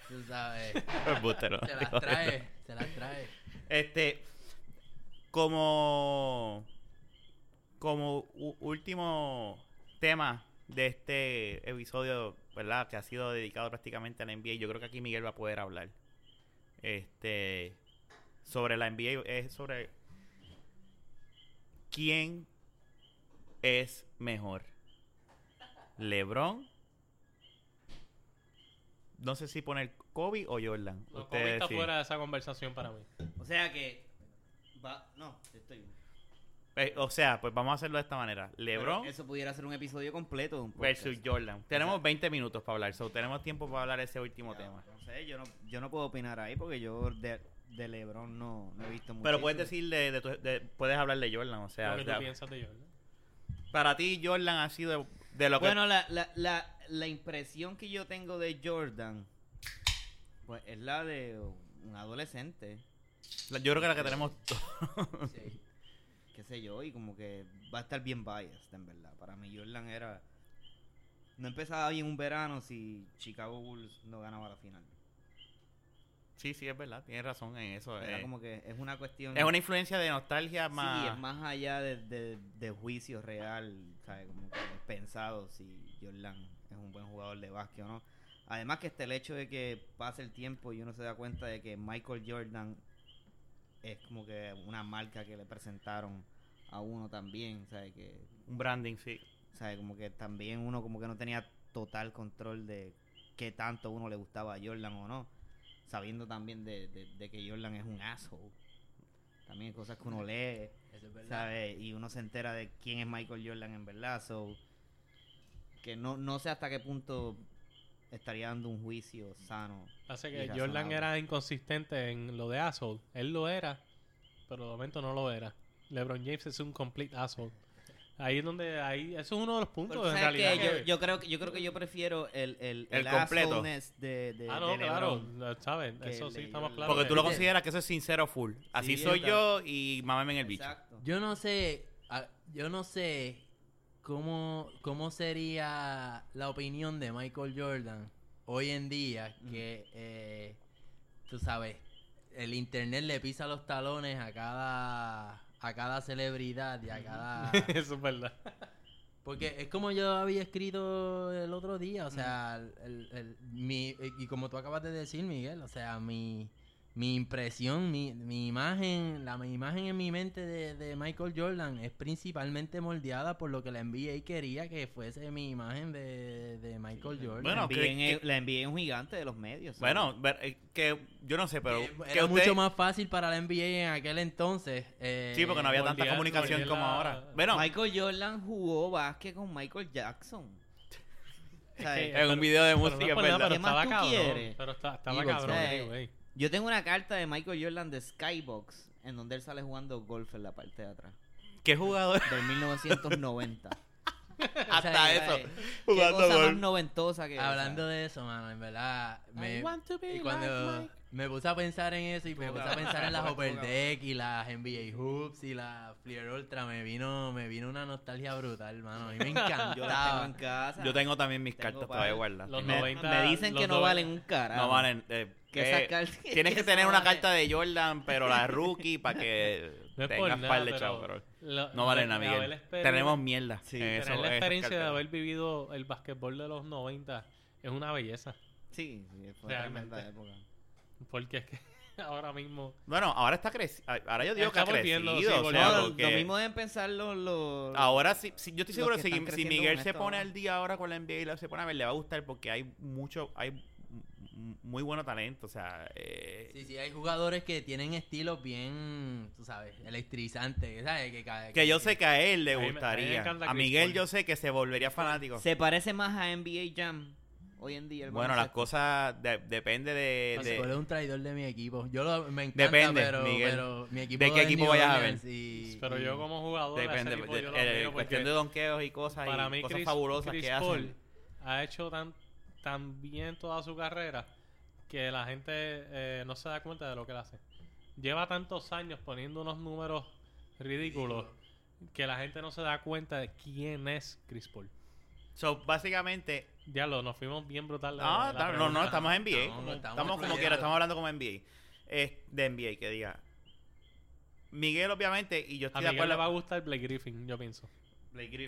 Speaker 4: Tú sabes. (laughs)
Speaker 1: Es bustero.
Speaker 4: se las trae, se las trae.
Speaker 1: Este, como, como u- último tema de este episodio, ¿verdad? Que ha sido dedicado prácticamente a la NBA. Yo creo que aquí Miguel va a poder hablar. Este, sobre la NBA, es sobre quién es mejor. LeBron. No sé si poner Kobe o Jordan.
Speaker 2: No, Kobe está
Speaker 1: deciden.
Speaker 2: fuera de esa conversación para mí.
Speaker 3: O sea que. Va, no, estoy.
Speaker 1: Eh, o sea, pues vamos a hacerlo de esta manera. LeBron
Speaker 3: Pero Eso pudiera ser un episodio completo. de un podcast.
Speaker 1: versus Jordan. Tenemos
Speaker 3: Exacto.
Speaker 1: 20 minutos para hablar, so tenemos tiempo para hablar ese último
Speaker 3: Ya,
Speaker 1: tema.
Speaker 3: Sé, yo no, yo no puedo opinar ahí porque yo de- de LeBron no, no he visto mucho.
Speaker 1: Pero puedes decir de, de tu- de- puedes hablar de Jordan, o sea,
Speaker 2: lo que tú
Speaker 1: de-
Speaker 2: piensas de Jordan.
Speaker 1: para ti Jordan ha sido de lo que
Speaker 3: Bueno, la, la, la, la impresión que yo tengo de Jordan, pues es la de un adolescente,
Speaker 1: la- yo creo que la que tenemos (laughs) todos.
Speaker 4: Sí.
Speaker 3: qué sé yo, y como que va a estar bien biased, en verdad. Para mí Jordan era... No empezaba bien un verano si Chicago Bulls no ganaba la final.
Speaker 1: Sí, sí, es verdad, tienes razón en eso.
Speaker 3: Era
Speaker 1: eh.
Speaker 3: como que es una cuestión...
Speaker 1: Es una influencia de nostalgia más...
Speaker 3: Sí, es más allá de, de, de juicio real, ¿sabes? Como que pensado si Jordan es un buen jugador de básquet o no. Además que está el hecho de que pase el tiempo y uno se da cuenta de que Michael Jordan es como que una marca que le presentaron a uno también, ¿sabes? Que,
Speaker 1: Un branding, sí.
Speaker 3: ¿sabes? Como que también uno como que no tenía total control de qué tanto uno le gustaba a Jordan o no. Sabiendo también de, de- de que Jordan es un asshole. También cosas que uno lee.
Speaker 4: Eso es verdad.
Speaker 3: ¿sabes? Y uno se entera de quién es Michael Jordan en verdad, so que no, no sé hasta qué punto estaría dando un juicio sano.
Speaker 2: Hace que. Jordan era inconsistente en lo de asshole. Él lo era, pero de momento no lo era. LeBron James es un complete asshole. Ahí es donde ahí eso es uno de los puntos
Speaker 3: Pero,
Speaker 2: en
Speaker 3: ¿sabes
Speaker 2: realidad. que-
Speaker 3: yo, yo creo que yo creo que yo prefiero el el,
Speaker 1: El
Speaker 3: el
Speaker 1: completo.
Speaker 3: assholeness de, de,
Speaker 2: ah, no,
Speaker 3: de
Speaker 2: claro, ¿sabes? Eso sí estamos
Speaker 3: Jordan.
Speaker 2: claros.
Speaker 1: Porque tú lo consideras que eso es sincero full. Así
Speaker 3: Sí,
Speaker 1: soy
Speaker 3: está-
Speaker 1: yo y mámame en el bicho.
Speaker 3: Exacto.
Speaker 4: Yo no sé, yo no sé cómo, cómo sería la opinión de Michael Jordan hoy en día que, eh, tú sabes, el internet le pisa los talones a cada a cada celebridad y a cada (laughs)
Speaker 2: Eso es verdad.
Speaker 4: porque es como yo había escrito el otro día, o sea, el- el- mi, y como tú acabas de decir, Miguel, o sea, mi, mi impresión, mi, mi imagen, la mi imagen en mi mente de, de Michael Jordan es principalmente moldeada por lo que la NBA quería que fuese mi imagen de, de Michael Jordan.
Speaker 1: Bueno,
Speaker 3: la,
Speaker 1: que-
Speaker 3: NBA,
Speaker 1: que-
Speaker 3: la NBA es un gigante de los medios. ¿sabes?
Speaker 1: Bueno, ver- eh, que yo no sé, pero...
Speaker 4: Que
Speaker 1: que
Speaker 4: era
Speaker 1: usted-
Speaker 4: mucho más fácil para la NBA en aquel entonces. eh,
Speaker 1: Sí, porque no había tanta comunicación como
Speaker 2: la-
Speaker 1: ahora. Bueno,
Speaker 3: Michael Jordan jugó básquet con Michael Jackson. (laughs)
Speaker 1: En un video de
Speaker 2: Pero no
Speaker 1: música,
Speaker 2: es
Speaker 1: verdad.
Speaker 2: pero
Speaker 3: ¿Qué más
Speaker 2: estaba
Speaker 3: tú
Speaker 2: cabrón.
Speaker 3: quieres?
Speaker 2: Pero está- estaba cabrón,
Speaker 3: ¿sabes? Yo tengo una carta de Michael Jordan de Skybox en donde él sale jugando golf en la parte de atrás.
Speaker 1: ¿Qué jugador?
Speaker 3: Del 1990. (laughs)
Speaker 1: Hasta
Speaker 3: O sea,
Speaker 1: eso. Jugando
Speaker 3: cosa más noventosa que
Speaker 4: Hablando
Speaker 3: esa.
Speaker 4: de eso, mano, en verdad, me,
Speaker 2: I want to be
Speaker 4: y cuando
Speaker 2: like Mike.
Speaker 4: me puse a pensar en eso y me puse a pensar en las Upper. Deck y las NBA Hoops y la Fleer Ultra, me vino me vino una nostalgia brutal, mano. A mí me
Speaker 3: Yo las tengo
Speaker 4: encantaba.
Speaker 3: en casa.
Speaker 1: Yo tengo también mis
Speaker 3: Tengo
Speaker 1: cartas todavía guardadas.
Speaker 2: Los
Speaker 3: me,
Speaker 2: 90,
Speaker 3: me dicen
Speaker 2: los
Speaker 3: que no
Speaker 2: 90.
Speaker 3: valen un carajo.
Speaker 1: No valen. eh,
Speaker 3: Que
Speaker 1: eh,
Speaker 3: esas cartas-
Speaker 1: tienes que (laughs) tener una
Speaker 3: vale.
Speaker 1: carta de Jordan, pero la rookie, para que
Speaker 2: No es por
Speaker 1: tengas
Speaker 2: nada,
Speaker 1: par de
Speaker 2: pero
Speaker 1: chavos. Pero
Speaker 2: lo-
Speaker 1: no vale nada, Miguel. Tenemos mierda.
Speaker 3: Sí.
Speaker 1: en
Speaker 2: Tener
Speaker 1: eso-
Speaker 2: la experiencia de haber vivido el basquetbol de los 90 es una belleza.
Speaker 3: Sí, sí, fue
Speaker 2: Realmente.
Speaker 3: tremenda época.
Speaker 2: Porque es que (laughs) ahora mismo...
Speaker 1: Bueno, ahora está crecido. Ahora yo digo que
Speaker 2: Está
Speaker 1: ha crecido.
Speaker 2: sí,
Speaker 1: o sea,
Speaker 3: lo-
Speaker 1: porque
Speaker 3: Lo mismo deben pensar los... los-
Speaker 1: Ahora sí, sí, yo estoy seguro
Speaker 3: que
Speaker 1: si, si
Speaker 3: creciendo
Speaker 1: Miguel se pone al día ahora con la NBA y lo se pone a ver, le va a gustar porque hay mucho, hay muy bueno talento. O sea, eh,
Speaker 4: Sí, sí, hay jugadores que tienen estilos bien, tú sabes, electrizantes, ¿sabes? Que,
Speaker 1: que yo sé que a él le
Speaker 2: A me- a
Speaker 1: gustaría. A Miguel
Speaker 2: Paul.
Speaker 1: yo sé que se volvería fanático.
Speaker 3: Se parece más a NBA Jam hoy en día. el
Speaker 1: Bueno, las cosas de- depende de,
Speaker 4: Pascual es
Speaker 1: de,
Speaker 4: un traidor de mi equipo. Yo lo, me encanta,
Speaker 1: Depende,
Speaker 4: pero,
Speaker 1: Miguel.
Speaker 4: pero mi equipo
Speaker 1: ¿De qué
Speaker 4: es
Speaker 1: equipo vayas a
Speaker 4: y-
Speaker 2: Pero
Speaker 4: y-
Speaker 2: yo como jugador,
Speaker 1: depende
Speaker 2: tipo
Speaker 1: de-
Speaker 2: yo lo
Speaker 1: eh,
Speaker 2: admiro
Speaker 1: cuestión de donkeos y cosas
Speaker 2: para
Speaker 1: y
Speaker 2: mí
Speaker 1: cosas
Speaker 2: Chris,
Speaker 1: fabulosas
Speaker 2: Chris
Speaker 1: que
Speaker 2: Paul
Speaker 1: hacen.
Speaker 2: ha hecho tan, tan bien toda su carrera que la gente eh, no se da cuenta de lo que él hace. Lleva tantos años poniendo unos números ridículos que la gente no se da cuenta de quién es Chris Paul.
Speaker 1: So, básicamente,
Speaker 2: Diablo, nos fuimos bien brutal.
Speaker 1: no, ta- no, no, estamos en NBA.
Speaker 4: Estamos-
Speaker 1: Estamos,
Speaker 4: estamos
Speaker 1: como quiera, estamos hablando como NBA. Eh, de NBA, que diga. Miguel, obviamente, y yo
Speaker 2: A
Speaker 1: estoy de
Speaker 2: Miguel le va a gustar Blake Griffin, yo pienso.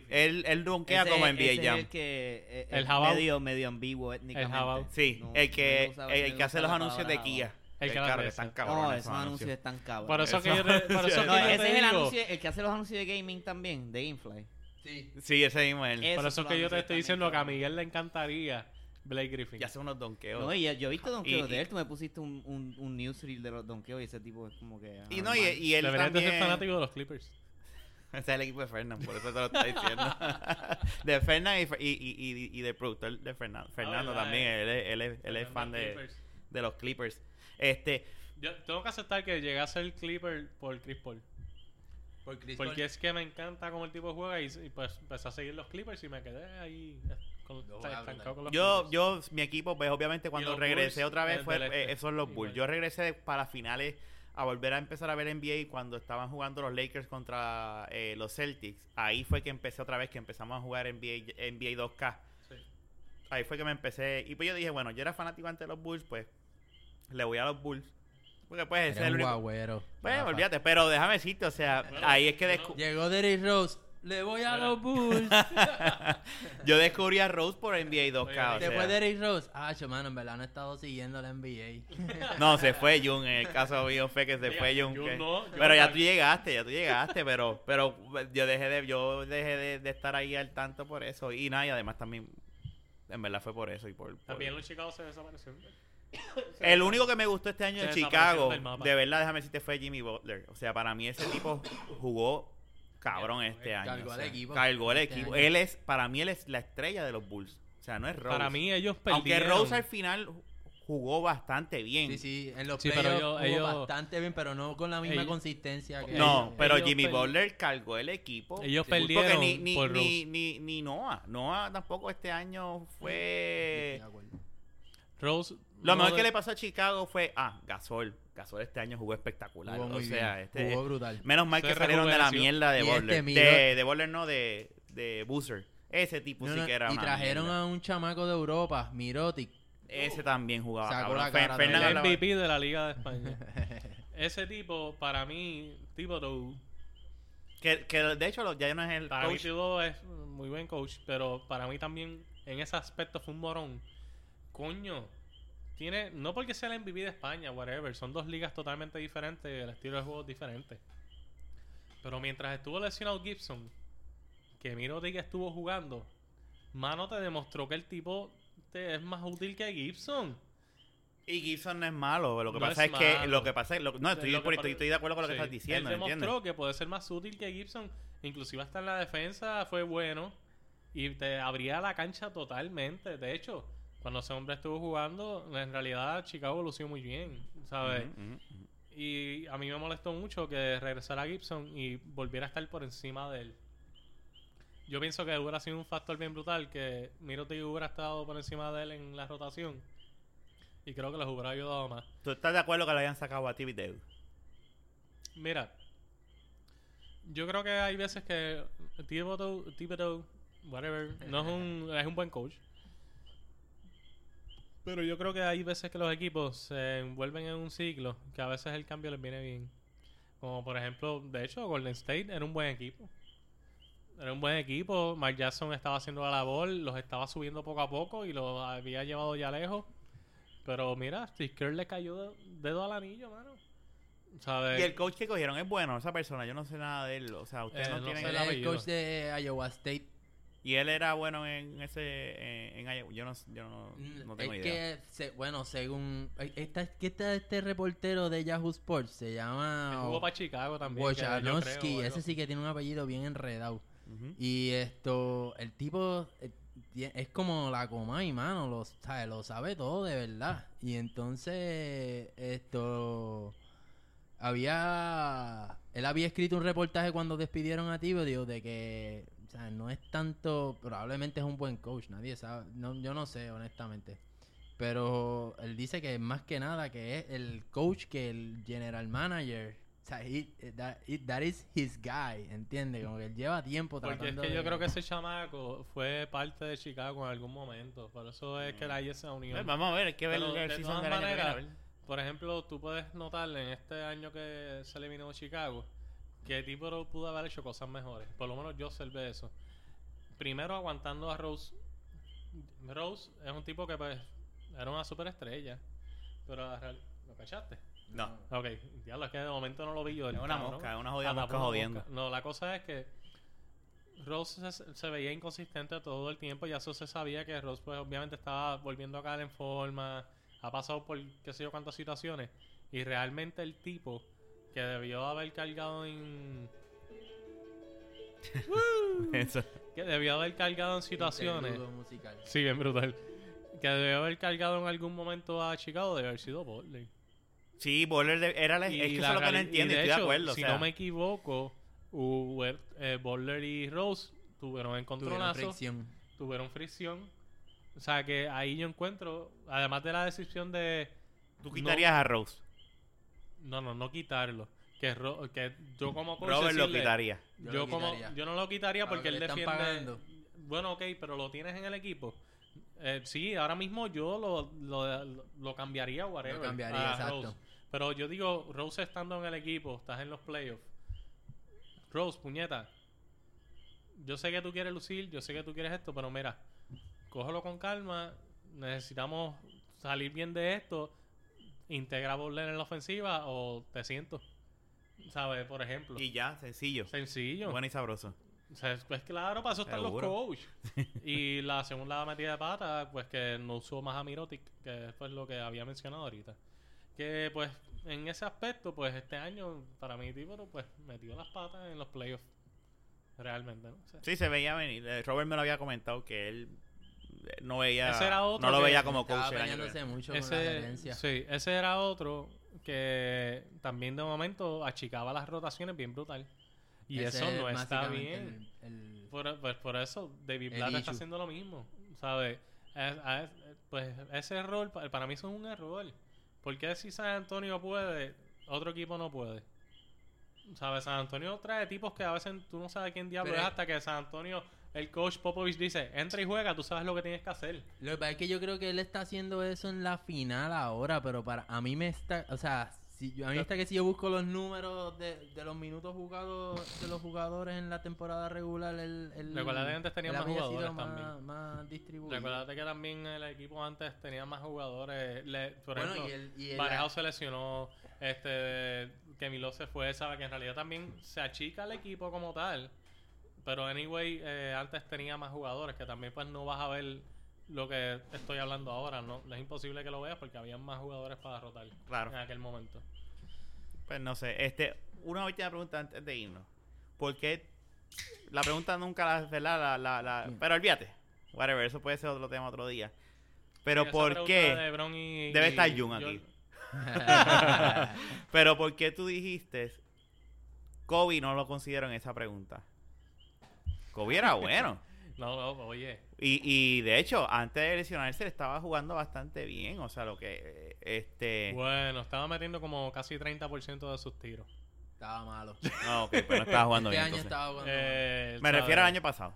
Speaker 1: Él, él donkea
Speaker 3: Ese-
Speaker 1: como
Speaker 3: ese
Speaker 1: NBA
Speaker 3: es
Speaker 1: Jam.
Speaker 3: el que eh,
Speaker 2: El
Speaker 3: es
Speaker 2: jabao.
Speaker 3: medio, medio ambiguo étnicamente.
Speaker 1: Sí,
Speaker 3: No-
Speaker 1: el que, el,
Speaker 3: no me
Speaker 1: que hace los anuncios de Kia.
Speaker 2: El
Speaker 1: El
Speaker 2: que la
Speaker 1: claro, están cabrones
Speaker 3: No,
Speaker 1: esos
Speaker 3: anuncios están cabros.
Speaker 2: Por eso que yo, por (laughs) eso
Speaker 1: No,
Speaker 2: que
Speaker 3: ese
Speaker 2: te
Speaker 3: es el anuncio, el que hace los anuncios de gaming también, de Infly.
Speaker 4: Sí.
Speaker 1: Sí, ese mismo es él.
Speaker 2: Por eso
Speaker 3: son
Speaker 2: que yo te estoy
Speaker 3: también,
Speaker 2: diciendo que a. Miguel le encantaría Blake Griffin.
Speaker 1: Y hace unos donkeos.
Speaker 3: No, y ya- yo he visto donkeos
Speaker 1: Y-
Speaker 3: de él. Tú me pusiste un, un, un newsreel de los donkeos y ese tipo es como que.
Speaker 1: Y no, y, y él
Speaker 2: Deberías de ser
Speaker 1: también...
Speaker 2: fanático de los Clippers. (laughs)
Speaker 1: Ese es el equipo de Fernand, por eso te lo estoy diciendo. (laughs) de Fernand y, y, y, y, y del productor de Fernando. Fernando
Speaker 2: verdad,
Speaker 1: también,
Speaker 2: eh.
Speaker 1: él es, él es, él es fan de, de los Clippers. Este,
Speaker 2: Yo tengo que aceptar que llegué a ser Clipper por Chris Paul.
Speaker 4: Por Chris
Speaker 2: Porque
Speaker 4: Paul.
Speaker 2: es que me encanta cómo el tipo juega y, y pues empecé a seguir los Clippers y me quedé ahí eh, con, con los
Speaker 1: Yo,
Speaker 2: Clippers.
Speaker 1: yo, mi equipo, pues obviamente cuando regresé
Speaker 2: Bulls,
Speaker 1: otra vez fue, eh,
Speaker 2: este.
Speaker 1: esos los Bulls.
Speaker 2: Igual.
Speaker 1: Yo regresé para finales a volver a empezar a ver NBA cuando estaban jugando los Lakers contra eh, los Celtics. Ahí fue que empecé otra vez, que empezamos a jugar NBA, NBA 2K.
Speaker 2: Sí.
Speaker 1: Ahí fue que me empecé. Y pues yo dije, bueno, yo era fanático antes de los Bulls, pues le voy a los Bulls. Porque pues ese es el único.
Speaker 4: guagüero.
Speaker 1: Pues olvídate, pero déjame decirte, o sea,
Speaker 2: Bueno,
Speaker 1: ahí es que descu-
Speaker 4: Llegó Derrick Rose. Le voy a los Bulls. (laughs)
Speaker 1: yo descubrí a Rose por NBA 2K.
Speaker 2: Oye,
Speaker 1: o
Speaker 4: Después
Speaker 1: sea.
Speaker 4: Derrick Rose. Ah, mano, en verdad no he estado siguiendo la NBA. (laughs)
Speaker 1: No, se fue Jun. En el caso mío fue que se fue Jun. Que-
Speaker 2: no,
Speaker 1: pero ya
Speaker 2: no.
Speaker 1: tú llegaste, ya tú llegaste, pero pero yo dejé de yo dejé de, de estar ahí al tanto por eso y nada, y además también en verdad fue por eso y por, por-
Speaker 2: También los Chicago se desaparecieron. (coughs)
Speaker 1: el único que me gustó este año de
Speaker 2: desaparecieron
Speaker 1: Chicago, de verdad, déjame decirte fue Jimmy Butler. O sea, para mí ese tipo jugó cabrón este año.
Speaker 4: Cargó
Speaker 1: o
Speaker 4: al equipo
Speaker 1: Cargó el
Speaker 4: este
Speaker 1: equipo. Él es para mí él es la estrella de los Bulls. O sea, no es Rose.
Speaker 2: Para mí ellos
Speaker 1: aunque
Speaker 2: perdieron.
Speaker 1: Rose al final jugó bastante bien.
Speaker 4: Sí, sí, en los
Speaker 2: Sí, pero
Speaker 4: playoffs
Speaker 2: ellos-
Speaker 4: jugó
Speaker 2: ellos-
Speaker 4: bastante bien, pero no con la misma
Speaker 2: ellos-
Speaker 4: consistencia que
Speaker 1: No,
Speaker 2: Ellos-
Speaker 1: pero
Speaker 2: ellos
Speaker 1: Jimmy Butler cargó el equipo.
Speaker 2: Ellos
Speaker 1: Porque
Speaker 2: perdieron
Speaker 1: ni, ni,
Speaker 2: por
Speaker 1: ni, ni, ni Noah. Noah tampoco este año
Speaker 4: Sí,
Speaker 1: fue...
Speaker 4: de acuerdo.
Speaker 2: Rose.
Speaker 1: Lo mejor que le pasó a Chicago fue... Ah, Gasol. Gasol este año jugó espectacular.
Speaker 4: Jugó
Speaker 1: o sea,
Speaker 4: bien,
Speaker 1: este...
Speaker 4: jugó brutal.
Speaker 1: Menos mal que salieron de la mierda de
Speaker 4: Y este
Speaker 1: de, de no, de, de Boozer. Ese tipo
Speaker 4: No,
Speaker 1: sí que era
Speaker 4: y
Speaker 1: una
Speaker 4: trajeron
Speaker 1: mierda.
Speaker 4: a un chamaco de Europa, Mirotic.
Speaker 1: Ese también jugaba.
Speaker 4: Sacó
Speaker 1: cabrón.
Speaker 4: la cara
Speaker 1: Fer-
Speaker 4: de-
Speaker 1: Fernan
Speaker 2: el MVP de la Liga de España. (laughs) Ese tipo, para mí, Thibodeau,
Speaker 1: Que, que de hecho ya no es el
Speaker 2: para mí
Speaker 1: coach.
Speaker 2: Thibodeau es muy buen coach, pero para mí también en ese aspecto fue un morón. Coño, tiene, no porque sea el MVP de España, whatever, son dos ligas totalmente diferentes, el estilo de juego es diferente. Pero mientras estuvo lesionado Gibson, que Mirotic estuvo jugando, mano te demostró que el tipo te es más útil que Gibson.
Speaker 1: Y Gibson no es malo. Lo que
Speaker 2: No
Speaker 1: pasa es,
Speaker 2: es
Speaker 1: que lo que pasa es lo- no estoy,
Speaker 2: Lo que
Speaker 1: por- estoy, estoy de acuerdo con lo que estás diciendo,
Speaker 2: Él demostró
Speaker 1: ¿entiendes?
Speaker 2: que puede ser más útil que Gibson. Inclusive hasta en la defensa fue bueno. Y te abría la cancha totalmente. De hecho, cuando ese hombre estuvo jugando, en realidad Chicago lució muy bien. ¿Sabes? Y a mí me molestó mucho que regresara Gibson y volviera a estar por encima de él. Yo pienso que hubiera sido un factor bien brutal que Mirotic hubiera estado por encima de él en la rotación. Y creo que les hubiera ayudado más.
Speaker 1: ¿Tú estás de acuerdo que lo hayan sacado a Thibodeau?
Speaker 2: Mira, yo creo que hay veces que Thibodeau, whatever, no es un, es un buen coach. Pero yo creo que hay veces que los equipos se envuelven en un ciclo que a veces el cambio les viene bien. Como por ejemplo, de hecho, Golden State era un buen equipo. Era un buen equipo. Mark Jackson estaba haciendo la labor, los estaba subiendo poco a poco y los había llevado ya lejos. Pero mira, Steve Kerr le cayó de- dedo al anillo, mano.
Speaker 1: Y el coach que cogieron es bueno, esa persona, yo no sé nada de él. O sea, ustedes
Speaker 2: Eh,
Speaker 1: no,
Speaker 2: no
Speaker 1: tienen...
Speaker 2: el
Speaker 4: el coach de Iowa State.
Speaker 1: Y él era bueno en ese... En, en yo no, yo no, no tengo
Speaker 4: es
Speaker 1: idea.
Speaker 4: que, se- bueno, según... Esta, que está este reportero de Yahoo Sports, se llama...
Speaker 2: Él jugó para Chicago también. que
Speaker 4: Wojnarowski, ese sí que tiene un apellido bien enredado. Y esto, el tipo eh, es como la coma y mano, lo, sabe, lo sabe todo de verdad. Y entonces, esto, había, él había escrito un reportaje cuando despidieron a Thibodeau de que, o sea, no es tanto, probablemente es un buen coach, nadie sabe, no, yo no sé honestamente. Pero él dice que más que nada que es el coach que el general manager. O sea, he- that, it- that is his guy, ¿entiendes? Como que él lleva tiempo
Speaker 2: Porque es
Speaker 4: tratando
Speaker 2: que
Speaker 4: de-
Speaker 2: yo creo que ese chamaco fue parte de Chicago en algún momento. Por eso es que hay esa unión.
Speaker 1: Eh, Vamos a ver, hay que ver
Speaker 2: Pero
Speaker 1: el
Speaker 2: de
Speaker 1: season
Speaker 2: todas maneras. Por ejemplo, tú puedes notar en este año que se eliminó Chicago que tipo pudo haber hecho cosas mejores. Por lo menos yo observé eso. Primero aguantando a Rose. Rose es un tipo que pues era una superestrella. Pero ¿lo cachaste?
Speaker 1: No.
Speaker 2: Ok, diablo, es que de momento no lo vi yo.
Speaker 1: Es una
Speaker 2: cabrón.
Speaker 1: mosca, es una jodida
Speaker 2: Ah,
Speaker 1: mosca jodiendo.
Speaker 2: mosca. No, la cosa es que Rose se, se veía inconsistente todo el tiempo. Ya eso se sabía que Rose, pues, obviamente estaba volviendo a caer en forma. Ha pasado por qué sé yo cuántas situaciones. Y realmente el tipo que debió haber cargado en. (laughs)
Speaker 1: Eso.
Speaker 2: que debió haber cargado en situaciones.
Speaker 4: Musical.
Speaker 2: Sí, bien brutal. Que debió haber cargado en algún momento a Chicago debe haber sido Butler.
Speaker 1: Sí, Boller de- era la, es que eso
Speaker 2: la
Speaker 1: es lo que no
Speaker 2: reali- y
Speaker 1: entiendo,
Speaker 2: de
Speaker 1: estoy de acuerdo. o
Speaker 2: Si
Speaker 1: sea,
Speaker 2: no me equivoco, Uber, eh, Butler y Rose tuvieron
Speaker 4: Tuvieron
Speaker 2: encontronazos,
Speaker 4: fricción.
Speaker 2: tuvieron fricción. O sea que ahí yo encuentro, además de la decisión de
Speaker 1: tú
Speaker 2: no-
Speaker 1: quitarías a Rose.
Speaker 2: No, no, no quitarlo, que, Ro- que yo como coach
Speaker 1: Robert lo quitaría.
Speaker 4: Yo
Speaker 2: Yo,
Speaker 4: lo
Speaker 2: como
Speaker 4: quitaría.
Speaker 2: yo no lo quitaría porque
Speaker 4: que
Speaker 2: él defiende.
Speaker 4: pagando.
Speaker 2: Bueno, ok, pero lo tienes en el equipo. Eh, sí, ahora mismo yo lo, lo, lo cambiaría, whatever.
Speaker 4: Lo cambiaría,
Speaker 2: a
Speaker 4: exacto.
Speaker 2: Rose. Pero yo digo, Rose estando en el equipo, estás en los playoffs. Rose, puñeta. Yo sé que tú quieres lucir, yo sé que tú quieres esto, pero mira, cógelo con calma. Necesitamos salir bien de esto. Integra a Butler en la ofensiva o te siento. ¿Sabes? Por ejemplo.
Speaker 1: Y ya, sencillo.
Speaker 2: Sencillo.
Speaker 1: Bueno y sabroso.
Speaker 2: O sea, pues claro, para eso están los coach. (laughs) y la segunda metida de pata, pues que no usó más a Mirotic, que es lo que había mencionado ahorita. Que pues en ese aspecto, pues este año, para mi tipo, pues metió las patas en los playoffs. Realmente, ¿no? O sea,
Speaker 1: Sí, se veía venir. Eh, Robert me lo había comentado que él no veía.
Speaker 2: Ese era otro
Speaker 1: no lo veía como coach. el
Speaker 4: mucho con la
Speaker 2: ese, sí, ese era otro que también de momento achicaba las rotaciones bien brutal. Y
Speaker 4: Ese
Speaker 2: eso no
Speaker 4: es
Speaker 2: está bien.
Speaker 4: el- el-
Speaker 2: Por, pues por eso David Blatt está haciendo lo mismo, ¿sabes? Es- es- pues ese error, pa- para mí eso es un error. Porque si San Antonio puede, otro equipo no puede? ¿Sabes? San Antonio trae tipos que a veces tú no sabes quién diablo
Speaker 4: Pero
Speaker 2: es- hasta que San Antonio, el coach Popovich dice, entra y juega, tú sabes lo que tienes que hacer.
Speaker 4: Lo que pasa es que yo creo que él está haciendo eso en la final ahora, pero para a mí me está, o sea, si yo- a mí está que si yo busco los números de, de los minutos jugados de los jugadores en la temporada regular, el, el
Speaker 2: Recuerda que antes tenían
Speaker 4: él
Speaker 2: más jugadores
Speaker 4: más,
Speaker 2: también.
Speaker 4: más distribuido.
Speaker 2: Recuerda que también el equipo antes tenía más jugadores. Le- por
Speaker 4: Bueno,
Speaker 2: ejemplo,
Speaker 4: y el- y el-
Speaker 2: se lesionó, este, que Milo se fue, sabe que en realidad también se achica el equipo como tal. Pero anyway, eh, antes tenía más jugadores que también pues no vas a ver lo que estoy hablando ahora. No, es imposible que lo veas porque había más jugadores para derrotar
Speaker 1: Claro.
Speaker 2: en aquel momento.
Speaker 1: Pues no sé. Este, una última pregunta antes de irnos. ¿Por qué? La pregunta nunca la, ¿verdad? La, la, la- pero olvídate. Whatever, eso puede ser otro tema otro día. Pero
Speaker 2: Sí,
Speaker 1: ¿por qué?
Speaker 2: de LeBron y-
Speaker 1: Debe
Speaker 2: y
Speaker 1: estar Jun aquí. (laughs) Pero ¿por qué tú dijiste Kobe no lo considero en esa pregunta? Kobe era bueno.
Speaker 2: No, (laughs) no, oye.
Speaker 1: Y, y de hecho, antes de lesionarse, le estaba jugando bastante bien. O sea, lo que. Este.
Speaker 2: Bueno, estaba metiendo como casi 30% de sus tiros.
Speaker 4: estaba malo.
Speaker 1: No, ok, pues no estaba jugando
Speaker 4: este
Speaker 1: bien.
Speaker 4: año
Speaker 1: entonces.
Speaker 4: estaba jugando
Speaker 2: Eh,
Speaker 1: Me refiero al año pasado.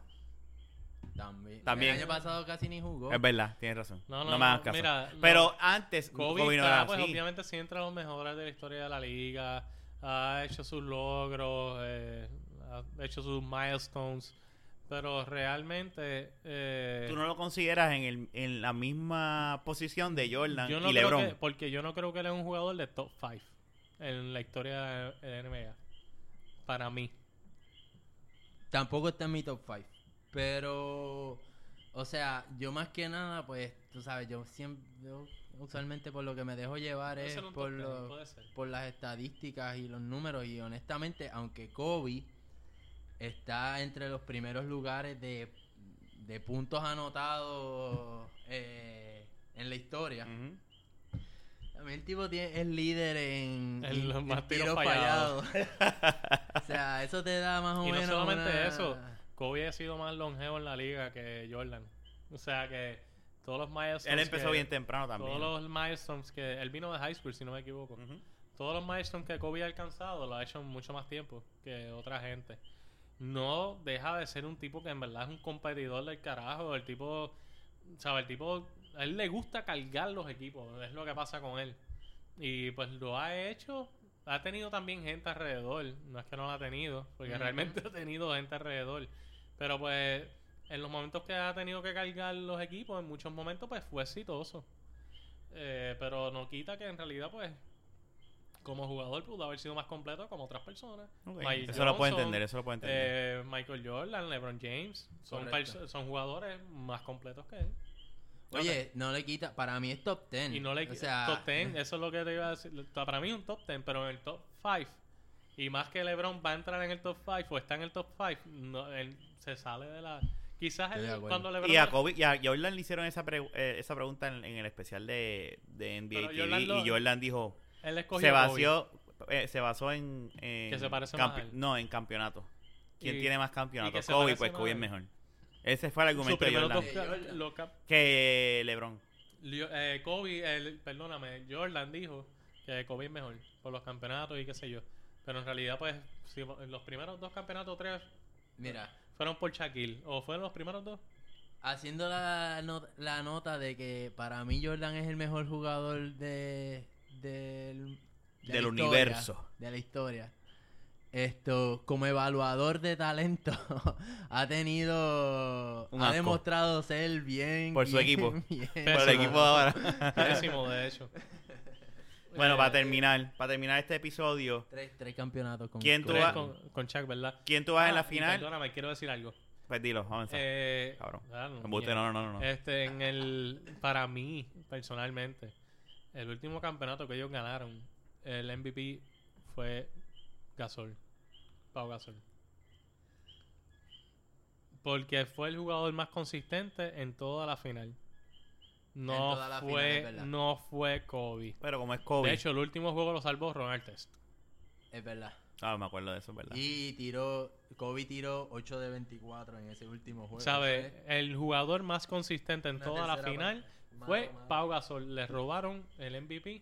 Speaker 4: también.
Speaker 1: también.
Speaker 4: El año pasado casi ni jugó.
Speaker 1: Es verdad, tienes razón.
Speaker 2: No,
Speaker 1: No,
Speaker 2: no,
Speaker 1: me hagas caso.
Speaker 2: mira, no.
Speaker 1: Pero antes,
Speaker 2: Kobe,
Speaker 1: Kobe no
Speaker 2: está,
Speaker 1: era
Speaker 2: pues,
Speaker 1: así.
Speaker 2: obviamente sí entre los mejores de la historia de la liga. Ha hecho sus logros, eh, ha hecho sus milestones. Pero realmente... eh,
Speaker 1: Tú no lo consideras en, el, en la misma posición de Jordan
Speaker 2: yo no
Speaker 1: y
Speaker 2: creo
Speaker 1: LeBron.
Speaker 2: que- porque yo no creo que él es un jugador de top 5 en la historia de, NBA. Para mí.
Speaker 4: Tampoco está en mi top 5. Pero, o sea, yo más que nada, pues, tú sabes, yo siempre, yo usualmente por lo que me dejo llevar
Speaker 2: Puede
Speaker 4: es por, lo- por las estadísticas y los números. Y honestamente, aunque Kobe está entre los primeros lugares de, de puntos anotados eh, en la historia, también el tipo tiene, es líder en,
Speaker 2: los más tiros fallados. (laughs)
Speaker 4: o sea, eso te da más o
Speaker 2: Y no
Speaker 4: menos.
Speaker 2: solamente
Speaker 4: una-
Speaker 2: eso, Kobe ha sido más longevo en la liga que Jordan. O sea que todos los milestones
Speaker 1: Él empezó
Speaker 2: que-
Speaker 1: bien temprano también.
Speaker 2: Todos los milestones que... Él vino de high school, si no me equivoco. Todos los milestones que Kobe ha alcanzado lo ha hecho en mucho más tiempo que otra gente. No deja de ser un tipo que en verdad es un competidor del carajo. El tipo... ¿Sabes? El tipo... A él le gusta cargar los equipos. Es lo que pasa con él. Y pues lo ha hecho. Ha tenido también gente alrededor. No es que no lo ha tenido. Porque realmente (laughs) ha tenido gente alrededor. Pero pues... En los momentos que ha tenido que cargar los equipos, en muchos momentos pues fue exitoso. Eh, pero no quita que en realidad pues como jugador pudo haber sido más completo como otras personas.
Speaker 1: Eso lo puedo entender, eso lo puedo entender.
Speaker 2: eh, Michael Jordan, LeBron James, son, son jugadores más completos que él.
Speaker 4: Oye, no le quita. Para mí es top 10.
Speaker 2: Y no le
Speaker 4: o sea,
Speaker 2: top 10, (laughs) eso es lo que te iba a decir. Para mí es un top 10, pero en el top 5 y más que LeBron va a entrar en el top 5 o está en el top 5, no, él se sale de la quizás él, cuando LeBron
Speaker 1: y a Kobe y a Jordan le hicieron esa, pre- eh, esa pregunta en, en el especial de, de NBA
Speaker 2: Pero
Speaker 1: TV,
Speaker 2: Jordan lo-
Speaker 1: y Jordan dijo
Speaker 2: Él escogió
Speaker 1: se
Speaker 2: Kobe.
Speaker 1: vació, eh, se basó en, en
Speaker 2: Que se parece más a
Speaker 1: campe-
Speaker 2: él.
Speaker 1: no, en campeonato. ¿Quién
Speaker 2: Y-
Speaker 1: tiene más
Speaker 2: y
Speaker 1: campeonatos?
Speaker 2: que se
Speaker 1: Kobe,
Speaker 2: parece
Speaker 1: pues
Speaker 2: más
Speaker 1: Kobe es
Speaker 2: él.
Speaker 1: mejor. Ese fue el argumento de
Speaker 2: primeros
Speaker 1: Jordan.
Speaker 2: dos cap-
Speaker 1: Que LeBron.
Speaker 2: Lio- eh, Kobe, el, perdóname, Jordan dijo que Kobe es mejor por los campeonatos y qué sé yo. Pero en realidad, pues, si los primeros dos campeonatos, tres,
Speaker 4: Mira,
Speaker 2: fueron por Shaquille. ¿O fueron los primeros dos?
Speaker 4: haciendo la, not- la nota de que para mí Jordan es el mejor jugador de, del, de
Speaker 1: Del
Speaker 4: historia,
Speaker 1: universo.
Speaker 4: De la historia. Esto, como evaluador de talento, (laughs) ha tenido.
Speaker 1: Un
Speaker 4: ha
Speaker 1: asco.
Speaker 4: demostrado ser bien.
Speaker 1: Por su
Speaker 4: bien,
Speaker 1: equipo. (laughs)
Speaker 4: bien.
Speaker 1: Por el equipo de ahora. (laughs)
Speaker 2: Pésimo, de hecho.
Speaker 1: bueno,
Speaker 2: Eh,
Speaker 1: para terminar, para terminar este episodio,
Speaker 4: Tres, tres campeonatos con
Speaker 1: ¿Quién tú vas-
Speaker 2: con, con Chuck, ¿verdad?
Speaker 1: ¿quién tú vas en
Speaker 2: Ah,
Speaker 1: la
Speaker 2: y
Speaker 1: final?
Speaker 2: Perdóname, quiero decir algo.
Speaker 1: Pues dilo, vamos a
Speaker 2: Eh,
Speaker 1: Cabrón.
Speaker 2: ah, no,
Speaker 1: no, no.
Speaker 2: Este, en el, para mí, personalmente, el último campeonato que ellos ganaron, el MVP fue Gasol. Pau Gasol. Porque fue el jugador más consistente en toda la final. No
Speaker 4: final,
Speaker 2: fue, no fue Kobe.
Speaker 1: Pero como es Kobe.
Speaker 2: De hecho, el último juego lo salvó Ron Artest.
Speaker 4: Es verdad.
Speaker 1: Ah, me acuerdo de eso, es ¿verdad?
Speaker 4: Y tiró. Kobe tiró 8 de 24 en ese último juego.
Speaker 2: ¿Sabe?
Speaker 4: Fue
Speaker 2: El jugador más consistente en
Speaker 4: una
Speaker 2: toda la final
Speaker 4: parte.
Speaker 2: Fue. Pau Gasol. Le robaron el MVP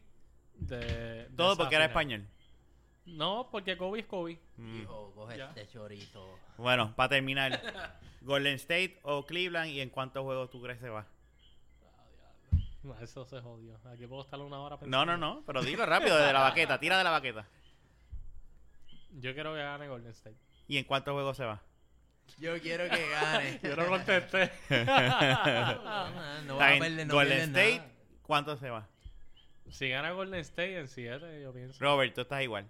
Speaker 2: de,
Speaker 1: Todo porque era español.
Speaker 2: No, porque Kobe es Kobe.
Speaker 1: Mm.
Speaker 4: Dijo, coge este chorizo.
Speaker 1: Bueno, para terminar, (laughs) Golden State o Cleveland y en cuántos juegos tú crees que se va.
Speaker 2: No, Eso se jodió. Aquí puedo estar una hora
Speaker 1: No,
Speaker 2: pensando.
Speaker 1: no, no, pero dilo rápido de la baqueta, tira de la baqueta.
Speaker 2: Yo quiero que gane Golden State.
Speaker 1: ¿Y en cuántos juegos se va?
Speaker 4: Yo quiero que gane. (laughs)
Speaker 2: Yo no contesté.
Speaker 4: No
Speaker 1: Está
Speaker 4: va a perder, no
Speaker 1: Golden State,
Speaker 4: nada.
Speaker 1: ¿cuántos se va?
Speaker 2: si gana Golden State en 7, yo pienso.
Speaker 1: Robert, tú estás igual.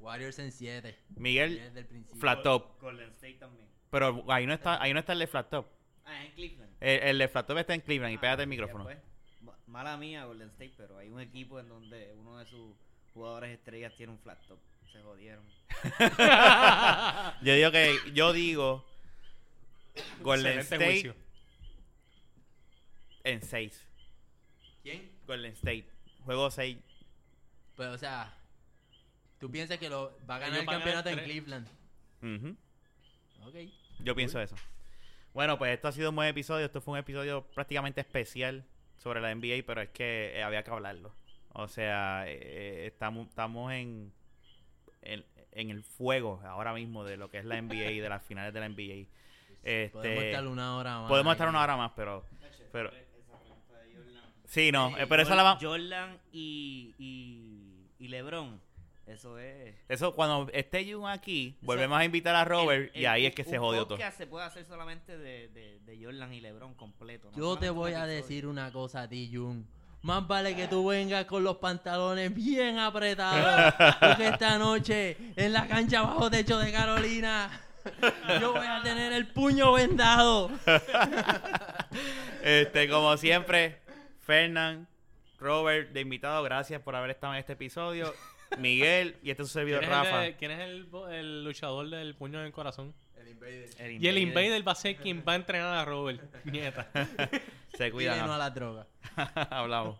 Speaker 4: Warriors en 7.
Speaker 1: Miguel, flat top.
Speaker 3: Golden State también.
Speaker 1: Pero ahí no está, ahí no está el de flat top.
Speaker 3: Ah, en Cleveland.
Speaker 1: El, el de flat top está en Cleveland y
Speaker 3: Ah,
Speaker 1: pégate el micrófono.
Speaker 3: pues. Ma- Mala mía, Golden State, pero hay un equipo en donde uno de sus jugadores estrellas tiene un flat top. Se jodieron. (laughs)
Speaker 1: Yo digo que, yo digo (coughs) Golden
Speaker 2: Excelente
Speaker 1: State
Speaker 2: juicio.
Speaker 1: en 6.
Speaker 4: ¿Quién?
Speaker 1: Golden State. Juego 6.
Speaker 4: Pues, o sea, tú piensas que lo va a ganar
Speaker 2: Ellos
Speaker 4: el
Speaker 2: van a ganar
Speaker 4: campeonato en
Speaker 2: tres.
Speaker 4: Cleveland. Ok.
Speaker 1: Yo pienso eso. Bueno, pues esto ha sido un buen episodio. Esto fue un episodio prácticamente especial sobre la NBA, pero es que eh, había que hablarlo. O sea, eh, estamos, estamos en, en, en el fuego ahora mismo de lo que es la NBA y de las finales de la NBA. Este,
Speaker 4: Podemos estar una hora más.
Speaker 1: podemos estar una hora más, pero... pero
Speaker 3: Esa Jordan.
Speaker 1: sí, no, pero esa
Speaker 3: Jor-
Speaker 1: la va...
Speaker 3: Jordan y, y, y LeBron. Eso es.
Speaker 1: Eso, cuando esté Jun aquí, volvemos a invitar a Robert
Speaker 3: El-
Speaker 1: y ahí es que
Speaker 3: un
Speaker 1: se jodió todo.
Speaker 3: se puede hacer solamente de, de, de Jordan y LeBron completo. no
Speaker 4: Yo te voy a decir una cosa a ti, Jun. Más vale que tú vengas con los pantalones bien apretados. Porque esta noche, en la cancha bajo techo de Carolina, (laughs) yo voy a tener el puño vendado. (laughs)
Speaker 1: Este, como siempre, Fernán, Robert, de invitado, gracias por haber estado en este episodio. Miguel y este es su servidor
Speaker 2: ¿Quién es, el,
Speaker 1: Rafa.
Speaker 2: quién es el, el luchador del puño en el corazón?
Speaker 4: El invader.
Speaker 2: Y el Invader va a ser quien va a entrenar a Robert. (laughs) Nieta.
Speaker 1: Se
Speaker 4: Y
Speaker 1: cuidan.
Speaker 4: no a la droga.
Speaker 1: Hablamos.